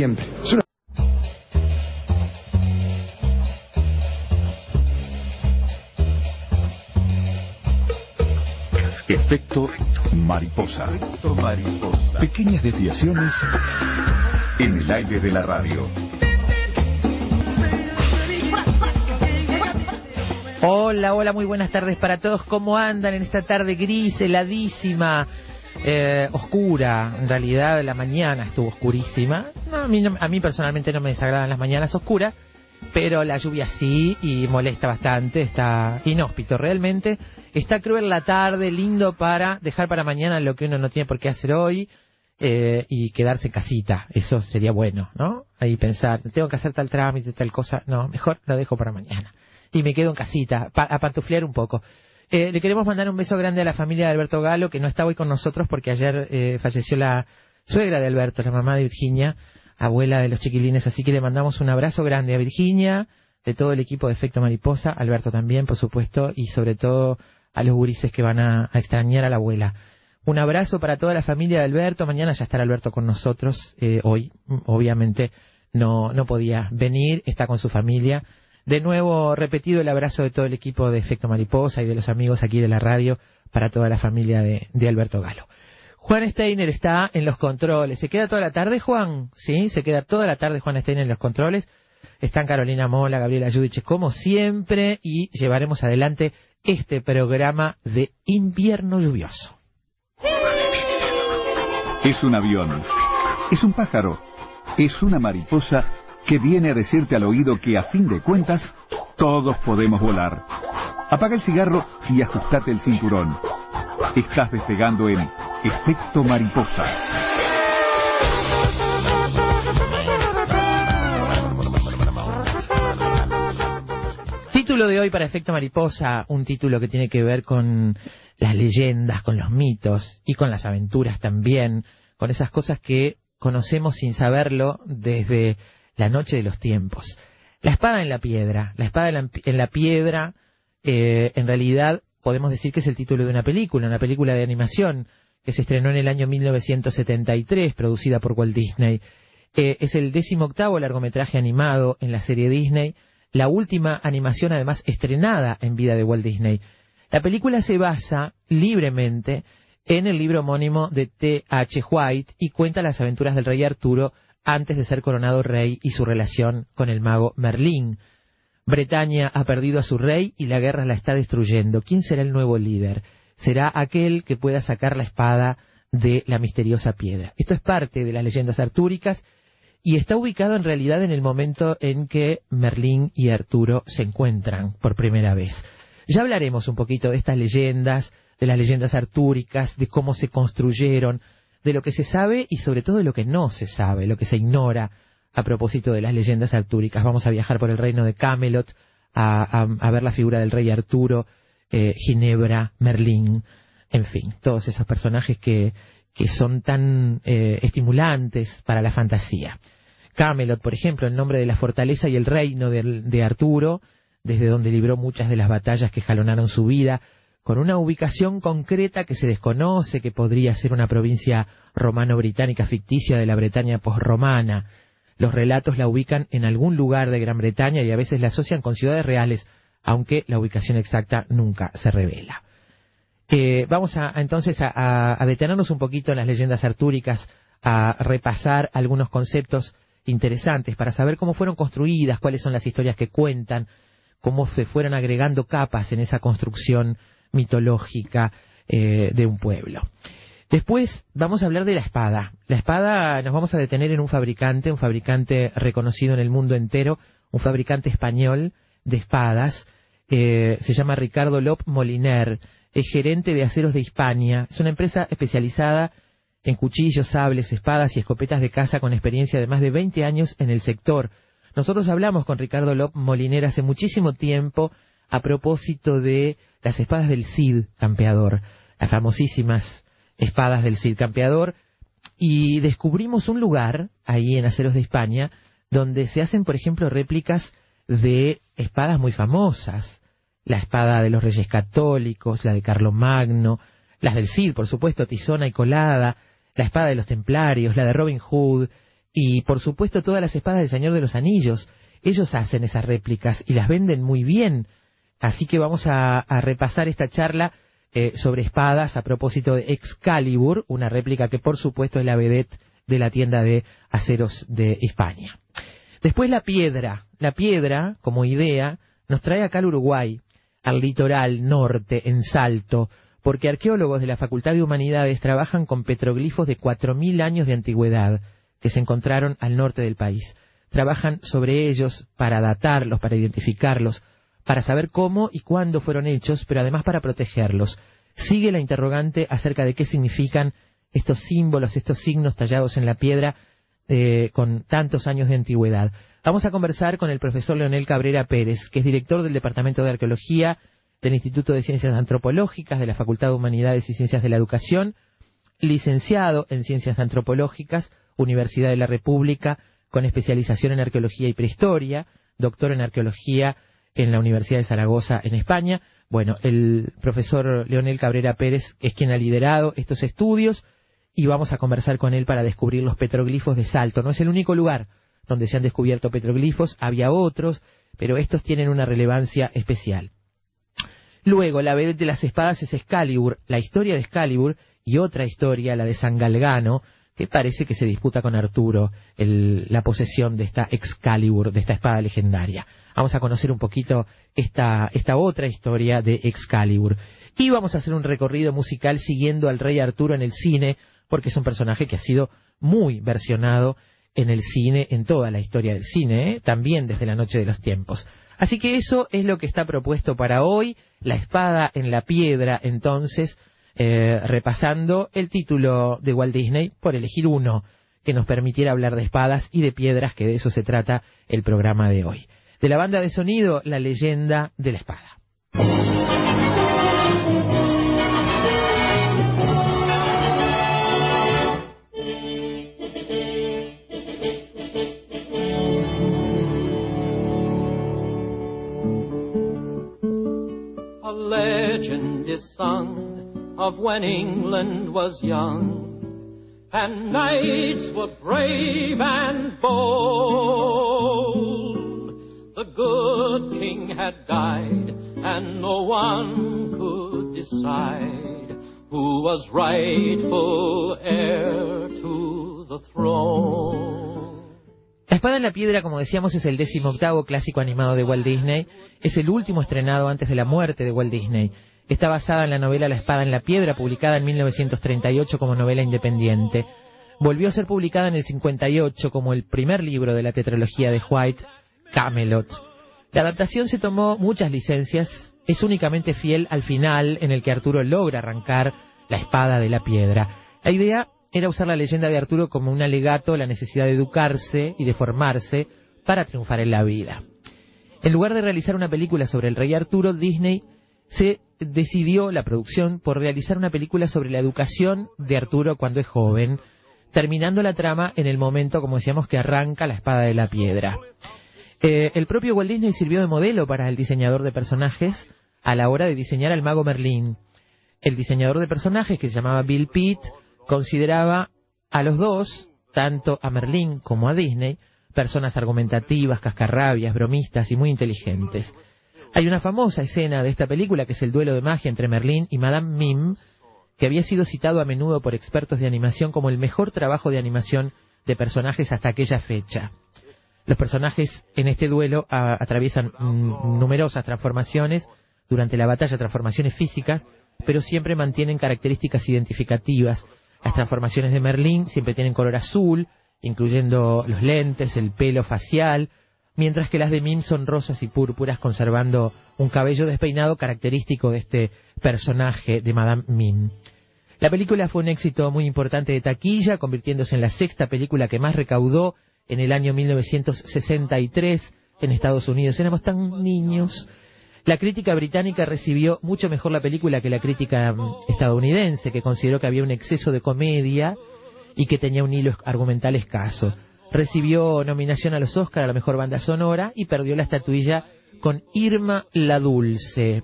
Siempre. Efecto mariposa. Pequeñas desviaciones en el aire de la radio. Hola, hola, muy buenas tardes para todos. ¿Cómo andan en esta tarde gris, heladísima, eh, oscura? En realidad la mañana estuvo oscurísima. No, a, mí, no- a personalmente no me desagradan las mañanas oscuras, pero la lluvia sí y molesta bastante, está inhóspito realmente. Está cruel la tarde, lindo para dejar para mañana lo que uno no tiene por qué hacer hoy. eh, y quedarse en casita, eso sería bueno, ¿no? Ahí pensar, tengo que hacer tal trámite, tal cosa, no, mejor lo dejo para mañana y me quedo en casita, pa- a pantuflear un poco. Eh, le queremos mandar un beso grande a la familia de Alberto Galo, que no está hoy con nosotros porque ayer eh, falleció la suegra de Alberto, la mamá de Virginia, abuela de los chiquilines, así que le mandamos un abrazo grande a Virginia, de todo el equipo de Efecto Mariposa, Alberto también, por supuesto, y sobre todo a los gurises que van a, extrañar a la abuela. Un abrazo para toda la familia de Alberto. Mañana ya estará Alberto con nosotros. eh, hoy, obviamente, no, no podía venir. Está con su familia. De nuevo, repetido el abrazo de todo el equipo de Efecto Mariposa y de los amigos aquí de la radio para toda la familia de, Alberto Galo. Juan Steiner está en los controles. ¿Se queda toda la tarde, Juan? Sí, se queda toda la tarde Juan Steiner en los controles. Están Carolina Mola, Gabriela Yudiche, como siempre, y llevaremos adelante este programa de invierno lluvioso. Es un avión. Es un pájaro. Es una mariposa que viene a decirte al oído que a fin de cuentas todos podemos volar. Apaga el cigarro y ajustate el cinturón. Estás despegando en Efecto Mariposa. Título de hoy para Efecto Mariposa, un título que tiene que ver con las leyendas, con los mitos y con las aventuras también, con esas cosas que conocemos sin saberlo desde la noche de los tiempos. La espada en la piedra, la espada en la, en la piedra, eh, en realidad podemos decir que es el título de una película, una película de animación que se estrenó en el año 1973, producida por Walt Disney. Eh, es el décimo octavo largometraje animado en la serie Disney, la última animación además estrenada en vida de Walt Disney. La película se basa libremente en el libro homónimo de T. H. White y cuenta las aventuras del rey Arturo antes de ser coronado rey y su relación con el mago Merlín. Bretaña ha perdido a su rey y la guerra la está destruyendo. ¿Quién será el nuevo líder? Será aquel que pueda sacar la espada de la misteriosa piedra. Esto es parte de las leyendas artúricas y está ubicado en realidad en el momento en que Merlín y Arturo se encuentran por primera vez. Ya hablaremos un poquito de estas leyendas, de las leyendas artúricas, de cómo se construyeron, de lo que se sabe y sobre todo de lo que no se sabe, lo que se ignora a propósito de las leyendas artúricas. Vamos a viajar por el reino de Camelot a, ver la figura del rey Arturo, eh, Ginebra, Merlín, en fin, todos esos personajes que, que son tan eh, estimulantes para la fantasía. Camelot, por ejemplo, el nombre de la fortaleza y el reino de Arturo, desde donde libró muchas de las batallas que jalonaron su vida, con una ubicación concreta que se desconoce, que podría ser una provincia romano-británica ficticia de la Bretaña posromana. Los relatos la ubican en algún lugar de Gran Bretaña y a veces la asocian con ciudades reales, aunque la ubicación exacta nunca se revela. Eh, vamos a, entonces a- a detenernos un poquito en las leyendas artúricas, a repasar algunos conceptos interesantes para saber cómo fueron construidas, cuáles son las historias que cuentan, cómo se fueron agregando capas en esa construcción mitológica eh, de un pueblo. Después vamos a hablar de la espada. La espada nos vamos a detener en un fabricante, un fabricante reconocido en el mundo entero, un fabricante español de espadas. eh, se llama Ricardo Lop Moliner, es gerente de aceros de Hispania. Es una empresa especializada en cuchillos, sables, espadas y escopetas de caza con experiencia de más de 20 años en el sector. Nosotros hablamos con Ricardo Lop Moliner hace muchísimo tiempo a propósito de las espadas del Cid Campeador, las famosísimas espadas del Cid Campeador, y descubrimos un lugar ahí en Aceros de España donde se hacen, por ejemplo, réplicas de espadas muy famosas. La espada de los Reyes Católicos, la de Carlomagno, las del Cid, por supuesto, Tizona y Colada, la espada de los Templarios, la de Robin Hood, y por supuesto todas las espadas del Señor de los Anillos. Ellos hacen esas réplicas y las venden muy bien. Así que vamos a, repasar esta charla eh, sobre espadas a propósito de Excalibur, una réplica que por supuesto es la vedette de la tienda de aceros de España. Después la piedra. La piedra, como idea, nos trae acá al Uruguay, al litoral norte, en Salto, porque arqueólogos de la Facultad de Humanidades trabajan con petroglifos de 4.000 años de antigüedad que se encontraron al norte del país. Trabajan sobre ellos para datarlos, para identificarlos, para saber cómo y cuándo fueron hechos, pero además para protegerlos. Sigue la interrogante acerca de qué significan estos símbolos, estos signos tallados en la piedra eh, con tantos años de antigüedad. Vamos a conversar con el profesor Leonel Cabrera Pérez, que es director del Departamento de Arqueología del Instituto de Ciencias Antropológicas de la Facultad de Humanidades y Ciencias de la Educación, licenciado en Ciencias Antropológicas, Universidad de la República, con especialización en Arqueología y Prehistoria, doctor en Arqueología en la Universidad de Zaragoza, en España. Bueno, el profesor Leonel Cabrera Pérez es quien ha liderado estos estudios y vamos a conversar con él para descubrir los petroglifos de Salto. No es el único lugar donde se han descubierto petroglifos, había otros, pero estos tienen una relevancia especial. Luego, la vedette de las espadas es Excalibur, la historia de Excalibur y otra historia, la de San Galgano, que parece que se disputa con Arturo la posesión de esta Excalibur, de esta espada legendaria. Vamos a conocer un poquito esta, esta otra historia de Excalibur. Y vamos a hacer un recorrido musical siguiendo al rey Arturo en el cine, porque es un personaje que ha sido muy versionado en el cine, en toda la historia del cine, ¿eh? también desde la noche de los tiempos. Así que eso es lo que está propuesto para hoy, la espada en la piedra, entonces, eh, repasando el título de Walt Disney por elegir uno que nos permitiera hablar de espadas y de piedras, que de eso se trata el programa de hoy. De la banda de sonido, la leyenda de la espada. Of when England was young, and knights were brave and bold. The good king had died, and no one could decide who was rightful heir to the throne. La espada en la piedra, como decíamos, es el décimo octavo clásico animado de Walt Disney. Es el último estrenado antes de la muerte de Walt Disney. Está basada en la novela La espada en la piedra, publicada en 1938 como novela independiente. Volvió a ser publicada en el 58 como el primer libro de la tetralogía de White, Camelot. La adaptación se tomó muchas licencias, es únicamente fiel al final en el que Arturo logra arrancar la espada de la piedra. La idea era usar la leyenda de Arturo como un alegato a la necesidad de educarse y de formarse para triunfar en la vida. En lugar de realizar una película sobre el rey Arturo, Disney se decidió la producción por realizar una película sobre la educación de Arturo cuando es joven, terminando la trama en el momento, como decíamos, que arranca la espada de la piedra. Eh, el propio Walt Disney sirvió de modelo para el diseñador de personajes a la hora de diseñar al mago Merlín. El diseñador de personajes, que se llamaba Bill Pitt, consideraba a los dos, tanto a Merlín como a Disney, personas argumentativas, cascarrabias, bromistas y muy inteligentes. Hay una famosa escena de esta película que es el duelo de magia entre Merlín y Madame Mim, que había sido citado a menudo por expertos de animación como el mejor trabajo de animación de personajes hasta aquella fecha. Los personajes en este duelo atraviesan numerosas transformaciones durante la batalla, transformaciones físicas, pero siempre mantienen características identificativas las transformaciones de Merlín siempre tienen color azul, incluyendo los lentes, el pelo facial, mientras que las de Mim son rosas y púrpuras, conservando un cabello despeinado característico de este personaje de Madame Mim. La película fue un éxito muy importante de taquilla, convirtiéndose en la sexta película que más recaudó en el año 1963 en Estados Unidos. Éramos tan niños. La crítica británica recibió mucho mejor la película que la crítica estadounidense, que consideró que había un exceso de comedia y que tenía un hilo argumental escaso. Recibió nominación a los Oscar a la mejor banda sonora y perdió la estatuilla con Irma la Dulce.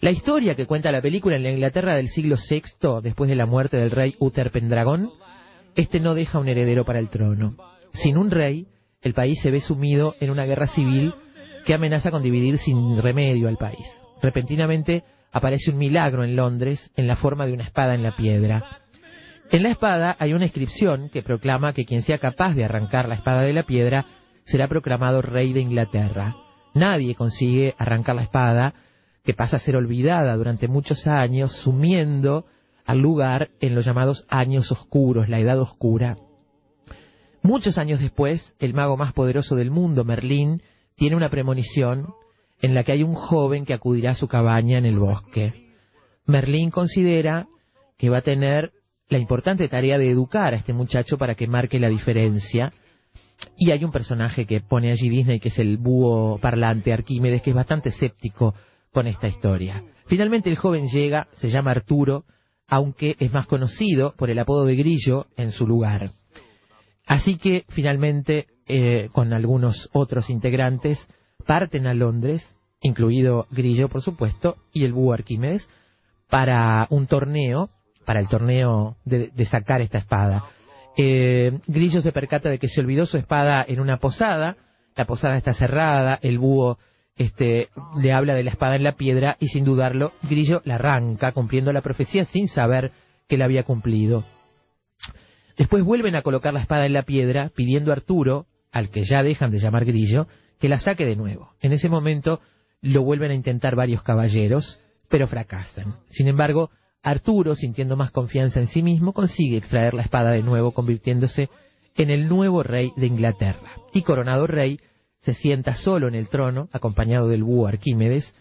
La historia que cuenta la película en la Inglaterra del siglo VI, después de la muerte del rey Uther Pendragon, este no deja un heredero para el trono. Sin un rey, el país se ve sumido en una guerra civil que amenaza con dividir sin remedio al país. Repentinamente aparece un milagro en Londres en la forma de una espada en la piedra. En la espada hay una inscripción que proclama que quien sea capaz de arrancar la espada de la piedra será proclamado rey de Inglaterra. Nadie consigue arrancar la espada, que pasa a ser olvidada durante muchos años, sumiendo al lugar en los llamados años oscuros, la edad oscura. Muchos años después, el mago más poderoso del mundo, Merlín, tiene una premonición en la que hay un joven que acudirá a su cabaña en el bosque. Merlín considera que va a tener la importante tarea de educar a este muchacho para que marque la diferencia. Y hay un personaje que pone allí Disney, que es el búho parlante Arquímedes, que es bastante escéptico con esta historia. Finalmente el joven llega, se llama Arturo, aunque es más conocido por el apodo de Grillo en su lugar. Así que finalmente, eh, con algunos otros integrantes, parten a Londres, incluido Grillo, por supuesto, y el búho Arquímedes, para un torneo, para el torneo de, sacar esta espada. Eh, Grillo se percata de que se olvidó su espada en una posada, la posada está cerrada, el búho este, le habla de la espada en la piedra y sin dudarlo, Grillo la arranca, cumpliendo la profecía sin saber que la había cumplido. Después vuelven a colocar la espada en la piedra, pidiendo a Arturo, al que ya dejan de llamar Grillo, que la saque de nuevo. En ese momento lo vuelven a intentar varios caballeros, pero fracasan. Sin embargo, Arturo, sintiendo más confianza en sí mismo, consigue extraer la espada de nuevo, convirtiéndose en el nuevo rey de Inglaterra. Y coronado rey, se sienta solo en el trono, acompañado del búho Arquímedes,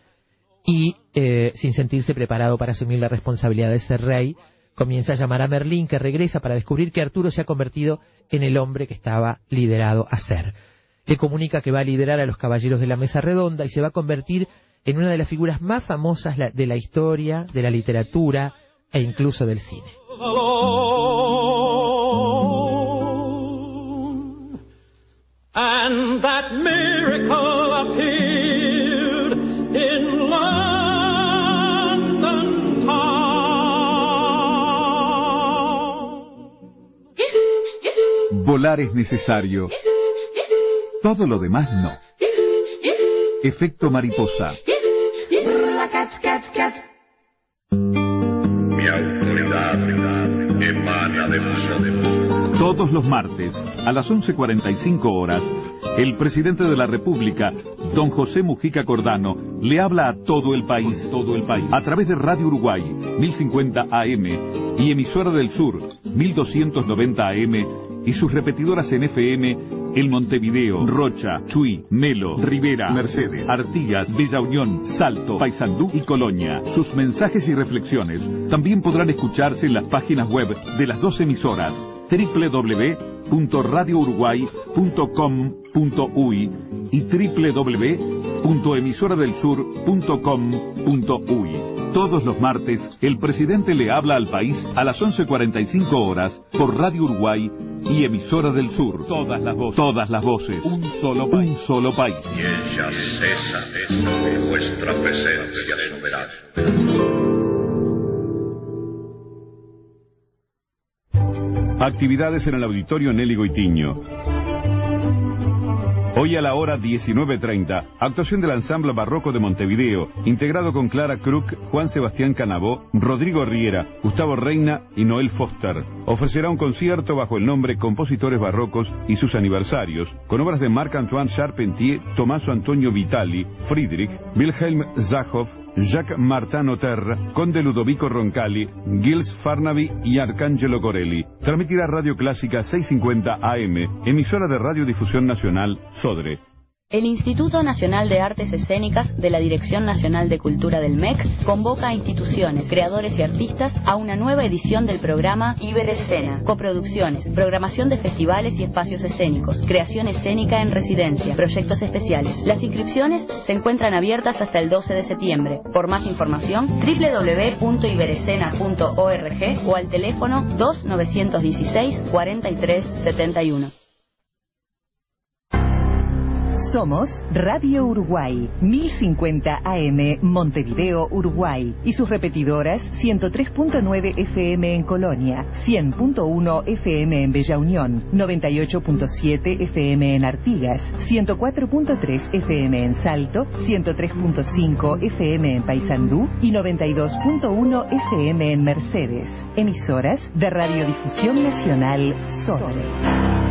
y, eh, sin sentirse preparado para asumir la responsabilidad de ser rey, comienza a llamar a Merlín, que regresa para descubrir que Arturo se ha convertido en el hombre que estaba liderado a ser. Le comunica que va a liderar a los caballeros de la mesa redonda y se va a convertir en una de las figuras más famosas de la historia, de la literatura e incluso del cine. Volar es necesario. Todo lo demás no. Efecto mariposa. Mi autoridad emana de vosotros. Todos los martes, a las 11.45 horas, el presidente de la República, don José Mujica Cordano, le habla a todo el país, todo el país, a través de Radio Uruguay, 1050 AM, y emisora del Sur, 1290 AM, y sus repetidoras en FM en Montevideo, Rocha, Chuy, Melo, Rivera, Mercedes, Artigas, Villa Unión, Salto, Paysandú y Colonia. Sus mensajes y reflexiones también podrán escucharse en las páginas web de las dos emisoras www.radiouruguay.com.uy y www.emisoradelsur.com.uy. Todos los martes, el presidente le habla al país a las 11.45 horas por Radio Uruguay y Emisora del Sur. Todas las voces. Todas las voces. Un solo país. Un solo país. Y ella cesa en vuestra presencia soberana. Actividades en el Auditorio Nelly Goitiño. Hoy a la hora 19.30, actuación del ensamble barroco de Montevideo, integrado con Clara Kruk, Juan Sebastián Canabó, Rodrigo Riera, Gustavo Reina y Noel Foster. Ofrecerá un concierto bajo el nombre Compositores Barrocos y sus aniversarios, con obras de Marc-Antoine Charpentier, Tomaso Antonio Vitali, Friedrich, Wilhelm Zachow, Jacques Martin Oterra, Conde Ludovico Roncalli, Gilles Farnaby y Arcangelo Corelli. Transmitirá Radio Clásica 650 AM, emisora de Radiodifusión Nacional, Sodre. El Instituto Nacional de Artes Escénicas de la Dirección Nacional de Cultura del MEC convoca a instituciones, creadores y artistas a una nueva edición del programa Iberescena. Coproducciones, programación de festivales y espacios escénicos, creación escénica en residencia, proyectos especiales. Las inscripciones se encuentran abiertas hasta el 12 de septiembre. Por más información, www.iberescena.org o al teléfono 2916 4371. Somos Radio Uruguay, 1050 AM Montevideo, Uruguay y sus repetidoras 103.9 FM en Colonia, 100.1 FM en Bella Unión, 98.7 FM en Artigas, 104.3 FM en Salto, 103.5 FM en Paysandú y 92.1 FM en Mercedes. Emisoras de Radiodifusión Nacional Sole.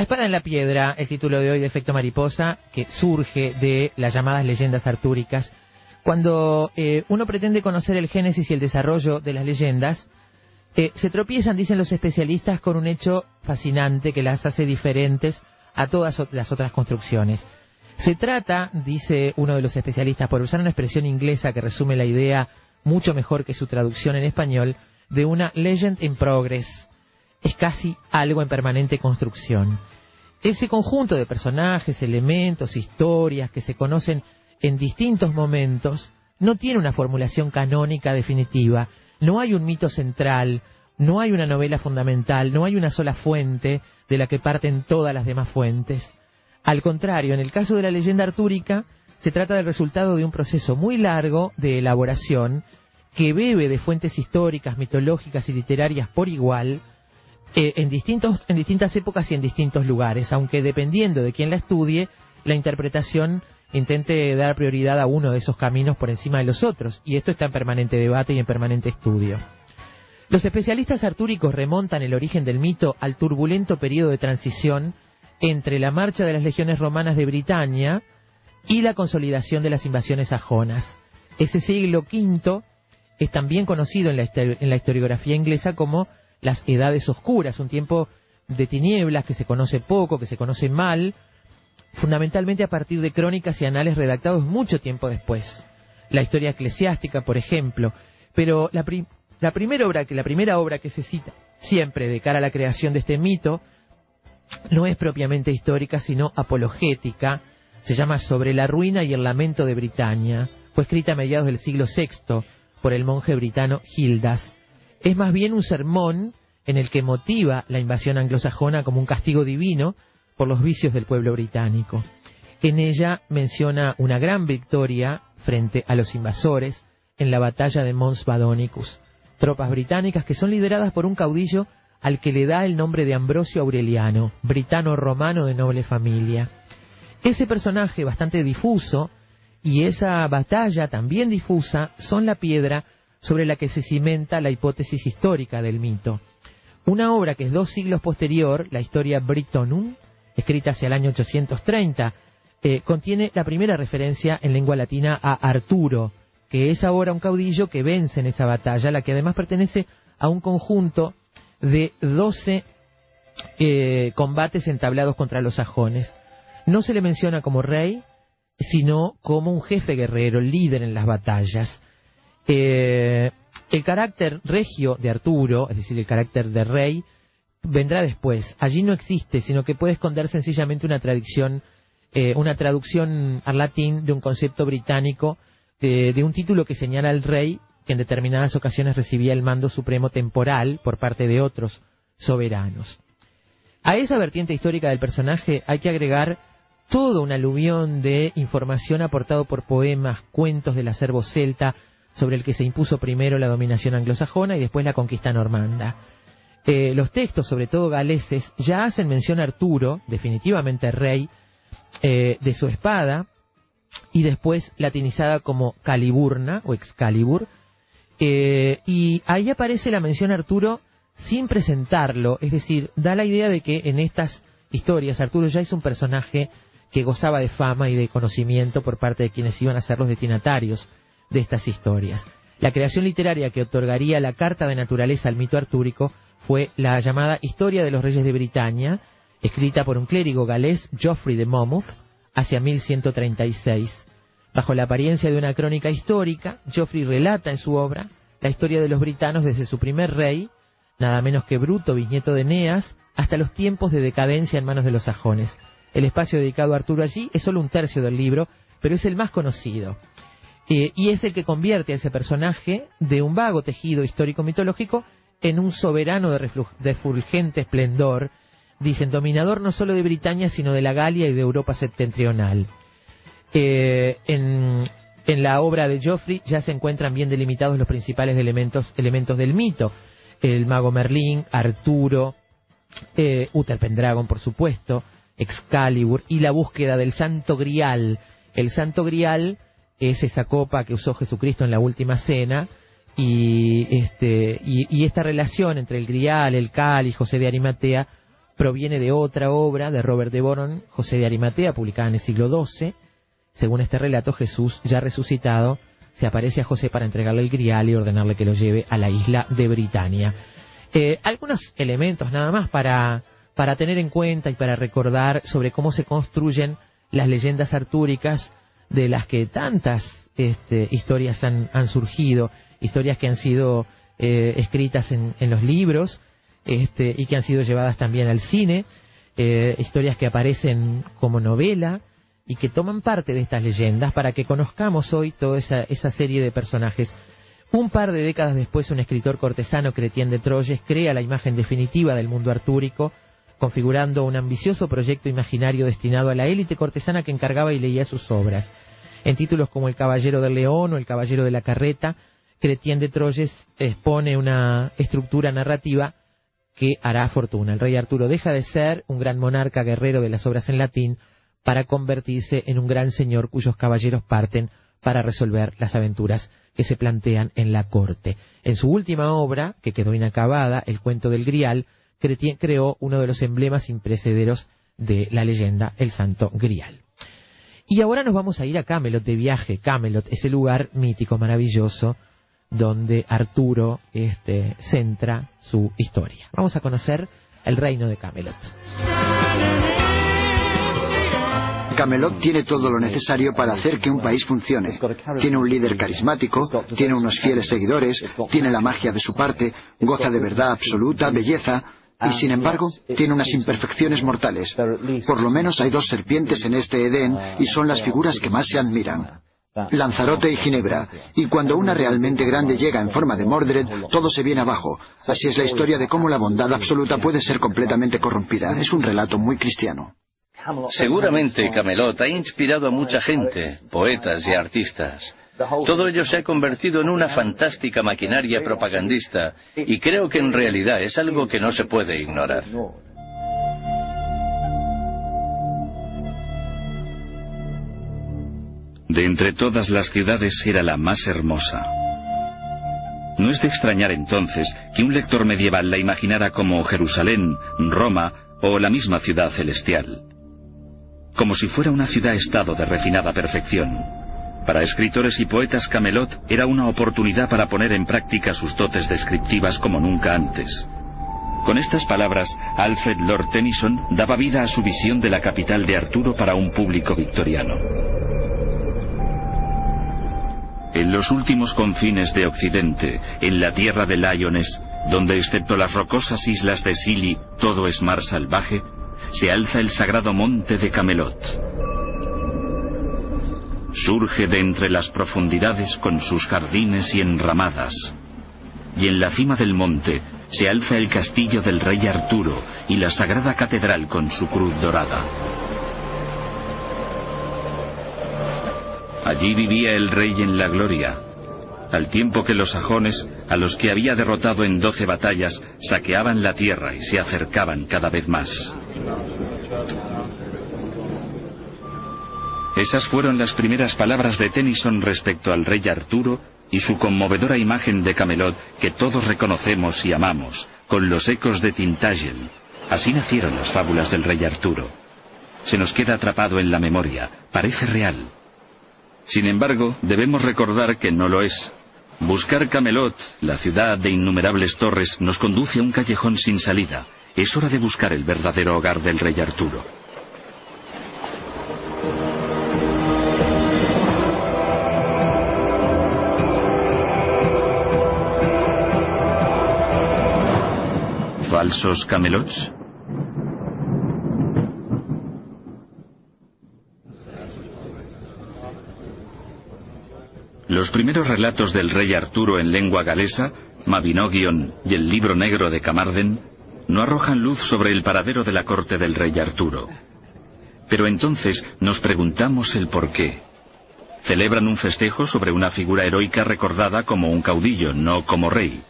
La espada en la piedra, el título de hoy de Efecto Mariposa, que surge de las llamadas leyendas artúricas. Cuando eh, uno pretende conocer el génesis y el desarrollo de las leyendas, eh, se tropiezan, dicen los especialistas, con un hecho fascinante que las hace diferentes a todas las otras construcciones. Se trata, dice uno de los especialistas, por usar una expresión inglesa que resume la idea mucho mejor que su traducción en español, de una legend in progress, es casi algo en permanente construcción. Ese conjunto de personajes, elementos, historias que se conocen en distintos momentos no tiene una formulación canónica definitiva, no hay un mito central, no hay una novela fundamental, no hay una sola fuente de la que parten todas las demás fuentes. Al contrario, en el caso de la leyenda artúrica, se trata del resultado de un proceso muy largo de elaboración que bebe de fuentes históricas, mitológicas y literarias por igual, eh, en, distintos, en distintas épocas y en distintos lugares, aunque dependiendo de quién la estudie, la interpretación intente dar prioridad a uno de esos caminos por encima de los otros, y esto está en permanente debate y en permanente estudio. Los especialistas artúricos remontan el origen del mito al turbulento periodo de transición entre la marcha de las legiones romanas de Britania y la consolidación de las invasiones sajonas. Ese siglo V es también conocido en la, en la historiografía inglesa como las edades oscuras, un tiempo de tinieblas que se conoce poco, que se conoce mal, fundamentalmente a partir de crónicas y anales redactados mucho tiempo después. La historia eclesiástica, por ejemplo. Pero la, la primera obra que la primera obra que se cita siempre de cara a la creación de este mito no es propiamente histórica, sino apologética. Se llama Sobre la ruina y el lamento de Britania. Fue escrita a mediados del siglo VI por el monje britano Gildas es más bien un sermón en el que motiva la invasión anglosajona como un castigo divino por los vicios del pueblo británico. En ella menciona una gran victoria frente a los invasores en la batalla de Mons Badonicus, tropas británicas que son lideradas por un caudillo al que le da el nombre de Ambrosio Aureliano, britano romano de noble familia. Ese personaje bastante difuso y esa batalla también difusa son la piedra sobre la que se cimenta la hipótesis histórica del mito. Una obra que es dos siglos posterior, la historia Britonum, escrita hacia el año 830, eh, contiene la primera referencia en lengua latina a Arturo, que es ahora un caudillo que vence en esa batalla, la que además pertenece a un conjunto de doce eh, combates entablados contra los sajones. No se le menciona como rey, sino como un jefe guerrero, líder en las batallas. Eh, el carácter regio de Arturo, es decir, el carácter de rey, vendrá después. Allí no existe, sino que puede esconder sencillamente una traducción, eh, una traducción al latín de un concepto británico, eh, de un título que señala al rey que en determinadas ocasiones recibía el mando supremo temporal por parte de otros soberanos. A esa vertiente histórica del personaje hay que agregar todo un aluvión de información aportado por poemas, cuentos del acervo celta, sobre el que se impuso primero la dominación anglosajona y después la conquista normanda. Eh, los textos, sobre todo galeses, ya hacen mención a Arturo, definitivamente rey, eh, de su espada, y después latinizada como Caliburna o Excalibur. Eh, y ahí aparece la mención a Arturo sin presentarlo, es decir, da la idea de que en estas historias Arturo ya es un personaje que gozaba de fama y de conocimiento por parte de quienes iban a ser los destinatarios de estas historias. La creación literaria que otorgaría la carta de naturaleza al mito artúrico fue la llamada Historia de los Reyes de Britania, escrita por un clérigo galés, Geoffrey de Monmouth, hacia 1136. Bajo la apariencia de una crónica histórica, Geoffrey relata en su obra la historia de los britanos desde su primer rey, nada menos que Bruto, bisnieto de Eneas, hasta los tiempos de decadencia en manos de los sajones. El espacio dedicado a Arturo allí es solo un tercio del libro, pero es el más conocido. Eh, y es el que convierte a ese personaje de un vago tejido histórico-mitológico en un soberano de, fulgente esplendor, dicen, dominador no solo de Britania, sino de la Galia y de Europa septentrional. Eh, en, la obra de Geoffrey ya se encuentran bien delimitados los principales elementos, elementos del mito. El mago Merlín, Arturo, eh, Uther Pendragon, por supuesto, Excalibur, y la búsqueda del Santo Grial. El Santo Grial es esa copa que usó Jesucristo en la última cena, y, este, y, esta relación entre el Grial, el Cal y José de Arimatea proviene de otra obra de Robert de Boron, José de Arimatea, publicada en el siglo XII. Según este relato, Jesús, ya resucitado, se aparece a José para entregarle el Grial y ordenarle que lo lleve a la isla de Britania. Eh, algunos elementos nada más para, para tener en cuenta y para recordar sobre cómo se construyen las leyendas artúricas de las que tantas este, historias han, surgido, historias que han sido eh, escritas en, los libros este, y que han sido llevadas también al cine, eh, historias que aparecen como novela y que toman parte de estas leyendas para que conozcamos hoy toda esa, esa serie de personajes. Un par de décadas después, un escritor cortesano, Cretien de Troyes, crea la imagen definitiva del mundo artúrico, configurando un ambicioso proyecto imaginario destinado a la élite cortesana que encargaba y leía sus obras. En títulos como El Caballero del León o El Caballero de la Carreta, Cretien de Troyes expone una estructura narrativa que hará fortuna. El rey Arturo deja de ser un gran monarca guerrero de las obras en latín para convertirse en un gran señor cuyos caballeros parten para resolver las aventuras que se plantean en la corte. En su última obra, que quedó inacabada, El cuento del Grial, Creó uno de los emblemas imprecederos de la leyenda, el Santo Grial. Y ahora nos vamos a ir a Camelot de viaje. Camelot, ese lugar mítico, maravilloso, donde Arturo este, centra su historia. Vamos a conocer el reino de Camelot. Camelot tiene todo lo necesario para hacer que un país funcione. Tiene un líder carismático, tiene unos fieles seguidores, tiene la magia de su parte, goza de verdad absoluta, belleza, y sin embargo tiene unas imperfecciones mortales. Por lo menos hay dos serpientes en este Edén y son las figuras que más se admiran. Lanzarote y Ginebra. Y cuando una realmente grande llega en forma de Mordred, todo se viene abajo. Así es la historia de cómo la bondad absoluta puede ser completamente corrompida. Es un relato muy cristiano. Seguramente Camelot ha inspirado a mucha gente, poetas y artistas. Todo ello se ha convertido en una fantástica maquinaria propagandista y creo que en realidad es algo que no se puede ignorar. De entre todas las ciudades era la más hermosa. No es de extrañar entonces que un lector medieval la imaginara como Jerusalén, Roma o la misma ciudad celestial. Como si fuera una ciudad-estado de refinada perfección. Para escritores y poetas Camelot era una oportunidad para poner en práctica sus dotes descriptivas como nunca antes. Con estas palabras, Alfred Lord Tennyson daba vida a su visión de la capital de Arturo para un público victoriano. En los últimos confines de Occidente, en la tierra de Lyones, donde excepto las rocosas islas de Sili todo es mar salvaje, se alza el sagrado monte de Camelot surge de entre las profundidades con sus jardines y enramadas. Y en la cima del monte se alza el castillo del rey Arturo y la sagrada catedral con su cruz dorada. Allí vivía el rey en la gloria, al tiempo que los sajones, a los que había derrotado en doce batallas, saqueaban la tierra y se acercaban cada vez más. Esas fueron las primeras palabras de Tennyson respecto al rey Arturo y su conmovedora imagen de Camelot que todos reconocemos y amamos, con los ecos de Tintagel. Así nacieron las fábulas del rey Arturo. Se nos queda atrapado en la memoria, parece real. Sin embargo, debemos recordar que no lo es. Buscar Camelot, la ciudad de innumerables torres, nos conduce a un callejón sin salida. Es hora de buscar el verdadero hogar del rey Arturo. ¿Falsos Camelots? Los primeros relatos del rey Arturo en lengua galesa, Mabinogion y el libro negro de Camarden, no arrojan luz sobre el paradero de la corte del rey Arturo. Pero entonces nos preguntamos el por qué. Celebran un festejo sobre una figura heroica recordada como un caudillo, no como rey.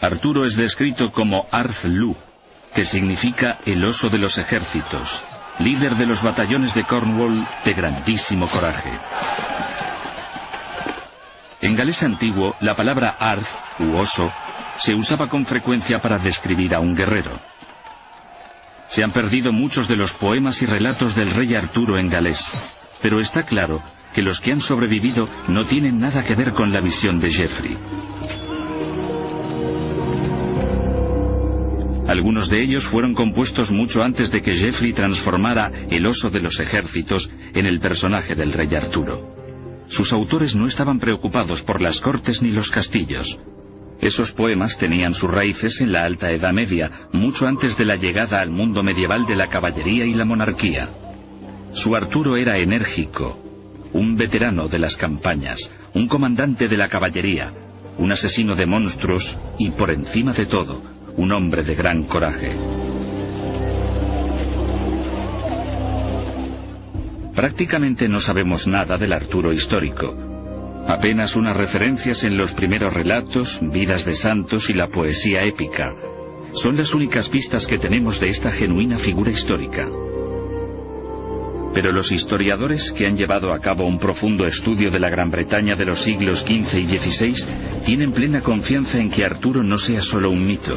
Arturo es descrito como Arth-Lu, que significa el oso de los ejércitos, líder de los batallones de Cornwall de grandísimo coraje. En galés antiguo, la palabra arth, u oso, se usaba con frecuencia para describir a un guerrero. Se han perdido muchos de los poemas y relatos del rey Arturo en galés, pero está claro que los que han sobrevivido no tienen nada que ver con la visión de Jeffrey. Algunos de ellos fueron compuestos mucho antes de que Jeffrey transformara el oso de los ejércitos en el personaje del rey Arturo. Sus autores no estaban preocupados por las cortes ni los castillos. Esos poemas tenían sus raíces en la Alta Edad Media, mucho antes de la llegada al mundo medieval de la caballería y la monarquía. Su Arturo era enérgico, un veterano de las campañas, un comandante de la caballería, un asesino de monstruos y, por encima de todo, un hombre de gran coraje. Prácticamente no sabemos nada del Arturo histórico. Apenas unas referencias en los primeros relatos, vidas de santos y la poesía épica. Son las únicas pistas que tenemos de esta genuina figura histórica. Pero los historiadores que han llevado a cabo un profundo estudio de la Gran Bretaña de los siglos XV y XVI tienen plena confianza en que Arturo no sea solo un mito.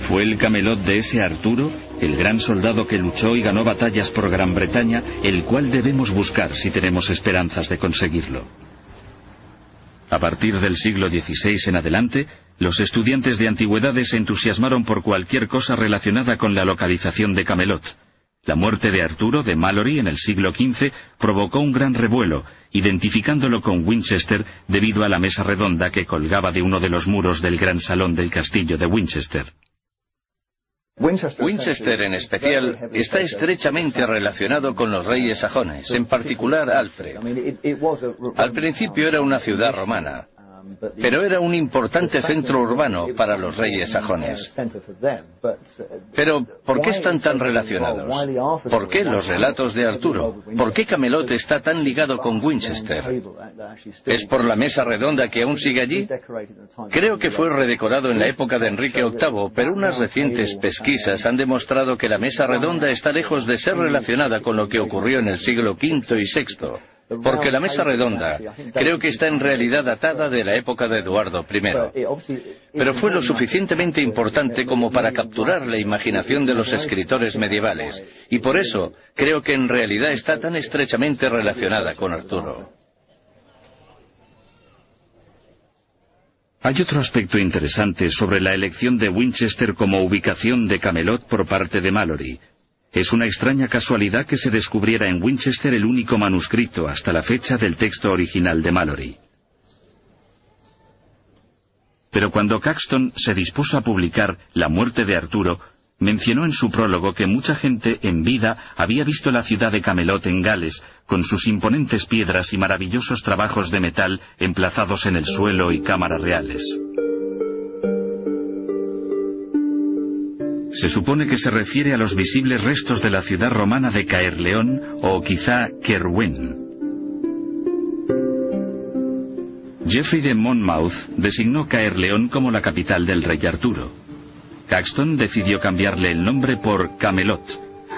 ¿Fue el Camelot de ese Arturo el gran soldado que luchó y ganó batallas por Gran Bretaña, el cual debemos buscar si tenemos esperanzas de conseguirlo. A partir del siglo XVI en adelante, los estudiantes de antigüedades se entusiasmaron por cualquier cosa relacionada con la localización de Camelot. La muerte de Arturo de Mallory en el siglo XV provocó un gran revuelo, identificándolo con Winchester debido a la mesa redonda que colgaba de uno de los muros del gran salón del castillo de Winchester. Winchester en especial está estrechamente relacionado con los reyes sajones, en particular Alfred. Al principio era una ciudad romana, pero era un importante centro urbano para los reyes sajones. Pero, ¿por qué están tan relacionados? ¿Por qué los relatos de Arturo? ¿Por qué Camelot está tan ligado con Winchester? ¿Es por la mesa redonda que aún sigue allí? Creo que fue redecorado en la época de Enrique VIII, pero unas recientes pesquisas han demostrado que la mesa redonda está lejos de ser relacionada con lo que ocurrió en el siglo V y VI. Porque la mesa redonda creo que está en realidad datada de la época de Eduardo I. Pero fue lo suficientemente importante como para capturar la imaginación de los escritores medievales. Y por eso creo que en realidad está tan estrechamente relacionada con Arturo. Hay otro aspecto interesante sobre la elección de Winchester como ubicación de Camelot por parte de Mallory. Es una extraña casualidad que se descubriera en Winchester el único manuscrito hasta la fecha del texto original de Mallory. Pero cuando Caxton se dispuso a publicar La muerte de Arturo, mencionó en su prólogo que mucha gente en vida había visto la ciudad de Camelot en Gales, con sus imponentes piedras y maravillosos trabajos de metal emplazados en el suelo y cámaras reales. Se supone que se refiere a los visibles restos de la ciudad romana de Caerleón o quizá Kerwen. Geoffrey de Monmouth designó Caerleón como la capital del rey Arturo. Caxton decidió cambiarle el nombre por Camelot,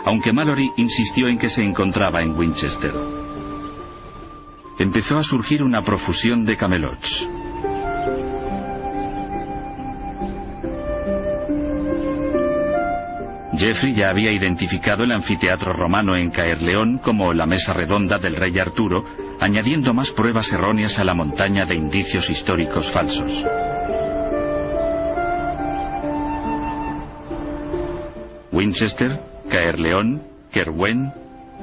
aunque Mallory insistió en que se encontraba en Winchester. Empezó a surgir una profusión de camelots. Geoffrey ya había identificado el anfiteatro romano en Caerleón como la mesa redonda del rey Arturo, añadiendo más pruebas erróneas a la montaña de indicios históricos falsos. Winchester, Caerleón, Kerwen,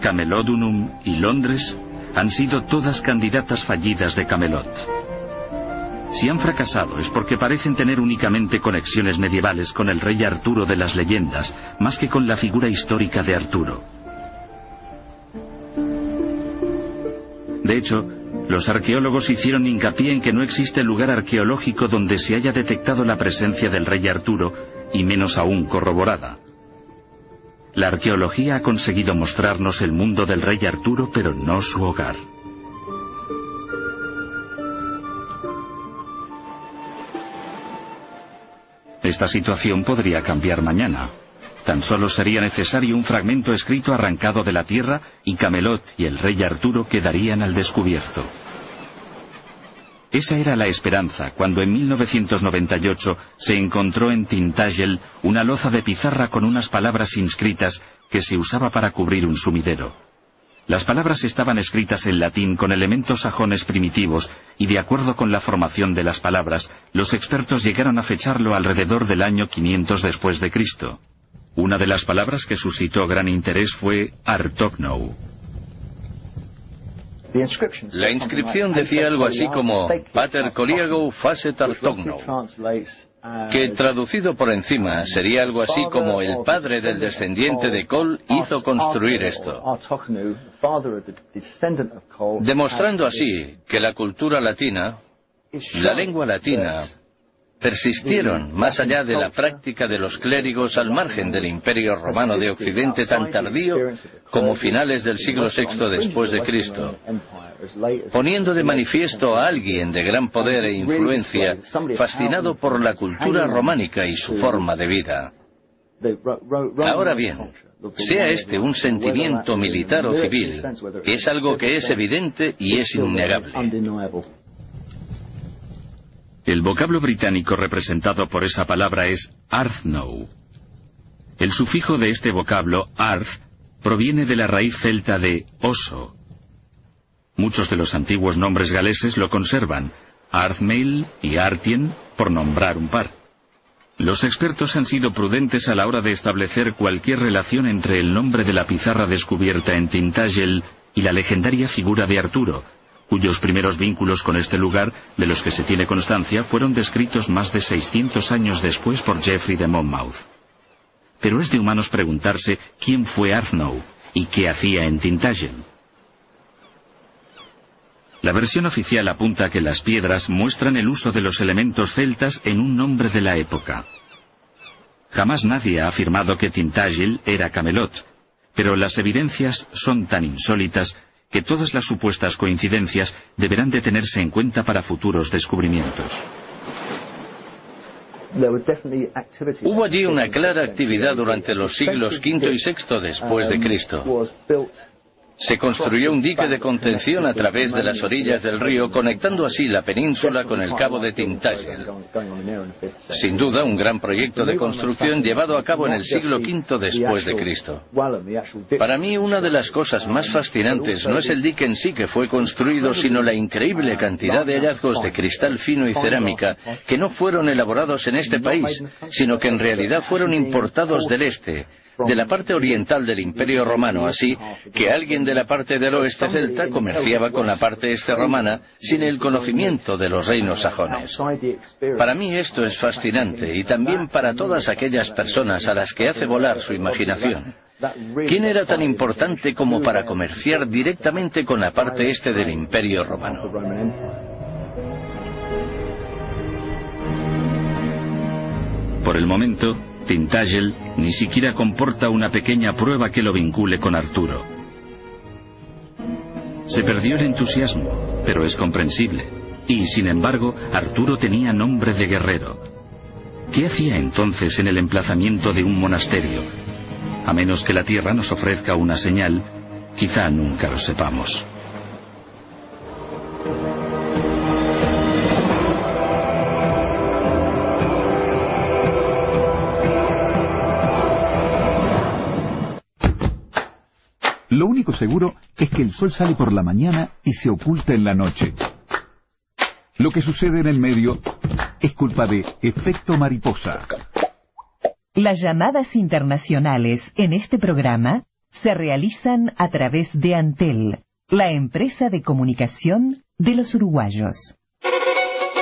Camelodunum y Londres han sido todas candidatas fallidas de Camelot. Si han fracasado es porque parecen tener únicamente conexiones medievales con el rey Arturo de las leyendas, más que con la figura histórica de Arturo. De hecho, los arqueólogos hicieron hincapié en que no existe lugar arqueológico donde se haya detectado la presencia del rey Arturo, y menos aún corroborada. La arqueología ha conseguido mostrarnos el mundo del rey Arturo, pero no su hogar. Esta situación podría cambiar mañana. Tan solo sería necesario un fragmento escrito arrancado de la tierra y Camelot y el rey Arturo quedarían al descubierto. Esa era la esperanza cuando en 1998 se encontró en Tintagel una loza de pizarra con unas palabras inscritas que se usaba para cubrir un sumidero. Las palabras estaban escritas en latín con elementos sajones primitivos y de acuerdo con la formación de las palabras, los expertos llegaron a fecharlo alrededor del año 500 después de Cristo. Una de las palabras que suscitó gran interés fue Artognou. La inscripción decía algo así como Pater Coliago Facet Artognou que traducido por encima sería algo así como el padre del descendiente de Col hizo construir esto, demostrando así que la cultura latina, la lengua latina, persistieron más allá de la práctica de los clérigos al margen del imperio romano de Occidente tan tardío como finales del siglo VI después de Cristo, poniendo de manifiesto a alguien de gran poder e influencia fascinado por la cultura románica y su forma de vida. Ahora bien, sea este un sentimiento militar o civil, es algo que es evidente y es innegable. El vocablo británico representado por esa palabra es Arthnow. El sufijo de este vocablo, arth, proviene de la raíz celta de oso. Muchos de los antiguos nombres galeses lo conservan, Arthmail y Artien, por nombrar un par. Los expertos han sido prudentes a la hora de establecer cualquier relación entre el nombre de la pizarra descubierta en Tintagel y la legendaria figura de Arturo, cuyos primeros vínculos con este lugar, de los que se tiene constancia, fueron descritos más de 600 años después por Geoffrey de Monmouth. Pero es de humanos preguntarse quién fue Arthnow y qué hacía en Tintagel. La versión oficial apunta que las piedras muestran el uso de los elementos celtas en un nombre de la época. Jamás nadie ha afirmado que Tintagel era Camelot, pero las evidencias son tan insólitas que todas las supuestas coincidencias deberán de tenerse en cuenta para futuros descubrimientos. Hubo allí una clara actividad durante los siglos V y VI después de Cristo. Se construyó un dique de contención a través de las orillas del río, conectando así la península con el cabo de Tintagel. Sin duda, un gran proyecto de construcción llevado a cabo en el siglo V después de Cristo. Para mí, una de las cosas más fascinantes no es el dique en sí que fue construido, sino la increíble cantidad de hallazgos de cristal fino y cerámica que no fueron elaborados en este país, sino que en realidad fueron importados del este de la parte oriental del Imperio Romano, así que alguien de la parte del oeste celta comerciaba con la parte este romana sin el conocimiento de los reinos sajones. Para mí esto es fascinante y también para todas aquellas personas a las que hace volar su imaginación. ¿Quién era tan importante como para comerciar directamente con la parte este del Imperio Romano? Por el momento, Tintagel ni siquiera comporta una pequeña prueba que lo vincule con Arturo. Se perdió el entusiasmo, pero es comprensible. Y, sin embargo, Arturo tenía nombre de guerrero. ¿Qué hacía entonces en el emplazamiento de un monasterio? A menos que la tierra nos ofrezca una señal, quizá nunca lo sepamos. Lo único seguro es que el sol sale por la mañana y se oculta en la noche. Lo que sucede en el medio es culpa de efecto mariposa. Las llamadas internacionales en este programa se realizan a través de Antel, la empresa de comunicación de los uruguayos.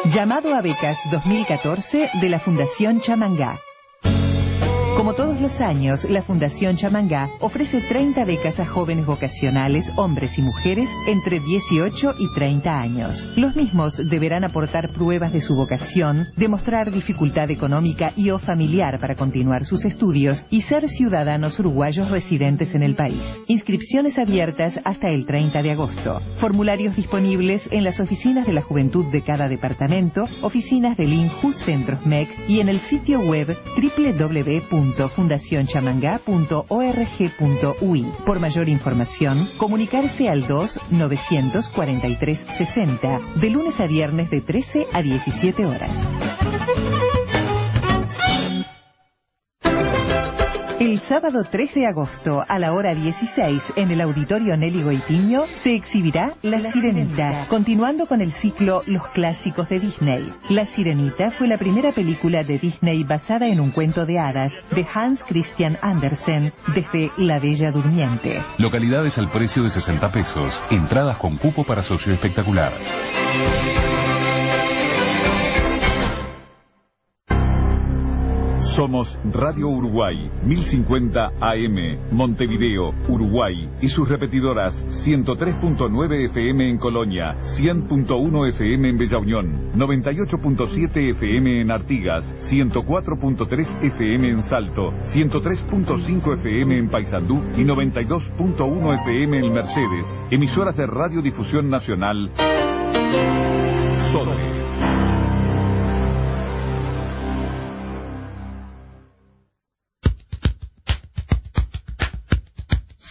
Llamado a becas 2014 de la Fundación Chamangá. Como todos los años, la Fundación Chamangá ofrece 30 becas a jóvenes vocacionales, hombres y mujeres, entre 18 y 30 años. Los mismos deberán aportar pruebas de su vocación, demostrar dificultad económica y o familiar para continuar sus estudios y ser ciudadanos uruguayos residentes en el país. Inscripciones abiertas hasta el 30 de agosto. Formularios disponibles en las oficinas de la juventud de cada departamento, oficinas del INJU, Centros MEC y en el sitio web www www.fundacionchamangá.org.ui. Por mayor información, comunicarse al 2-943-60, de lunes a viernes de 13 a 17 horas. El sábado 3 de agosto a la hora 16 en el Auditorio Nelly Goitiño se exhibirá La, Sirenita, continuando con el ciclo Los Clásicos de Disney. La Sirenita fue la primera película de Disney basada en un cuento de hadas de Hans Christian Andersen desde La Bella Durmiente. Localidades al precio de 60 pesos. Entradas con cupo para socio espectacular. Somos Radio Uruguay, 1050 AM, Montevideo, Uruguay, y sus repetidoras 103.9 FM en Colonia, 100.1 FM en Bella Unión, 98.7 FM en Artigas, 104.3 FM en Salto, 103.5 FM en Paysandú y 92.1 FM en Mercedes. Emisoras de Radiodifusión Nacional.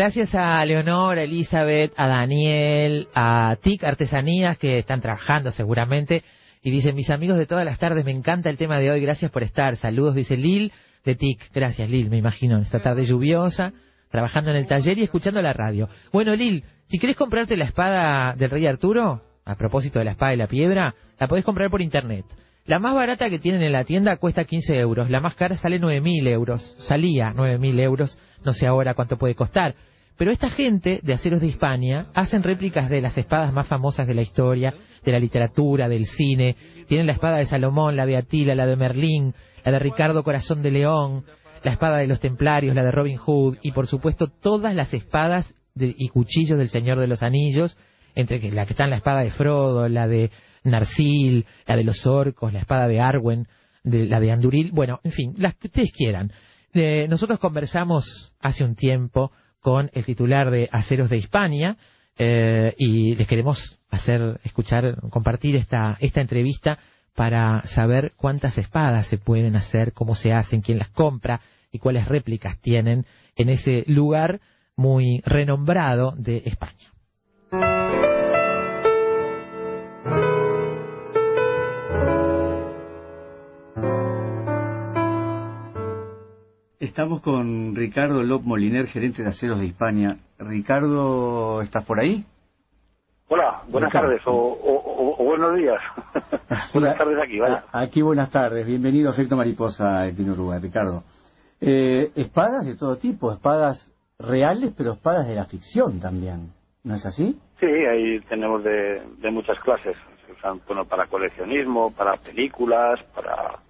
Gracias a Leonor, a Elizabeth, a Daniel, a TIC Artesanías que están trabajando seguramente y dicen, mis amigos de todas las tardes, me encanta el tema de hoy, gracias por estar. Saludos, dice Lil de TIC. Gracias, Lil, me imagino, esta tarde lluviosa, trabajando en el taller y escuchando la radio. Bueno, Lil, si querés comprarte la espada del rey Arturo, a propósito de la espada y la piedra, la podés comprar por internet. La más barata que tienen en la tienda cuesta 15 euros, la más cara sale 9.000 euros, salía 9.000 euros, no sé ahora cuánto puede costar. Pero esta gente de Aceros de Hispania hacen réplicas de las espadas más famosas de la historia, de la literatura, del cine. Tienen la espada de Salomón, la de Atila, la de Merlín, la de Ricardo Corazón de León, la espada de los Templarios, la de Robin Hood y por supuesto todas las espadas y cuchillos del Señor de los Anillos, entre que la que está en la espada de Frodo, la de Narsil, la de los orcos, la espada de Arwen, la de Anduril, bueno, en fin, las que ustedes quieran. Eh, nosotros conversamos hace un tiempo con el titular de Aceros de Hispania eh, y les queremos hacer escuchar, compartir esta, esta entrevista para saber cuántas espadas se pueden hacer, cómo se hacen, quién las compra y cuáles réplicas tienen en ese lugar muy renombrado de España. Estamos con Ricardo Lop Moliner, gerente de Aceros de Hispania. Ricardo, ¿estás por ahí? Hola, buenas tardes o, buenos días. buenas tardes aquí, vaya. Aquí buenas tardes, bienvenido a Efecto Mariposa en Uruguay, Ricardo. Eh, espadas de todo tipo, espadas reales, pero espadas de la ficción también, ¿no es así? Sí, ahí tenemos de, de muchas clases. Se usan bueno, para coleccionismo, para películas, para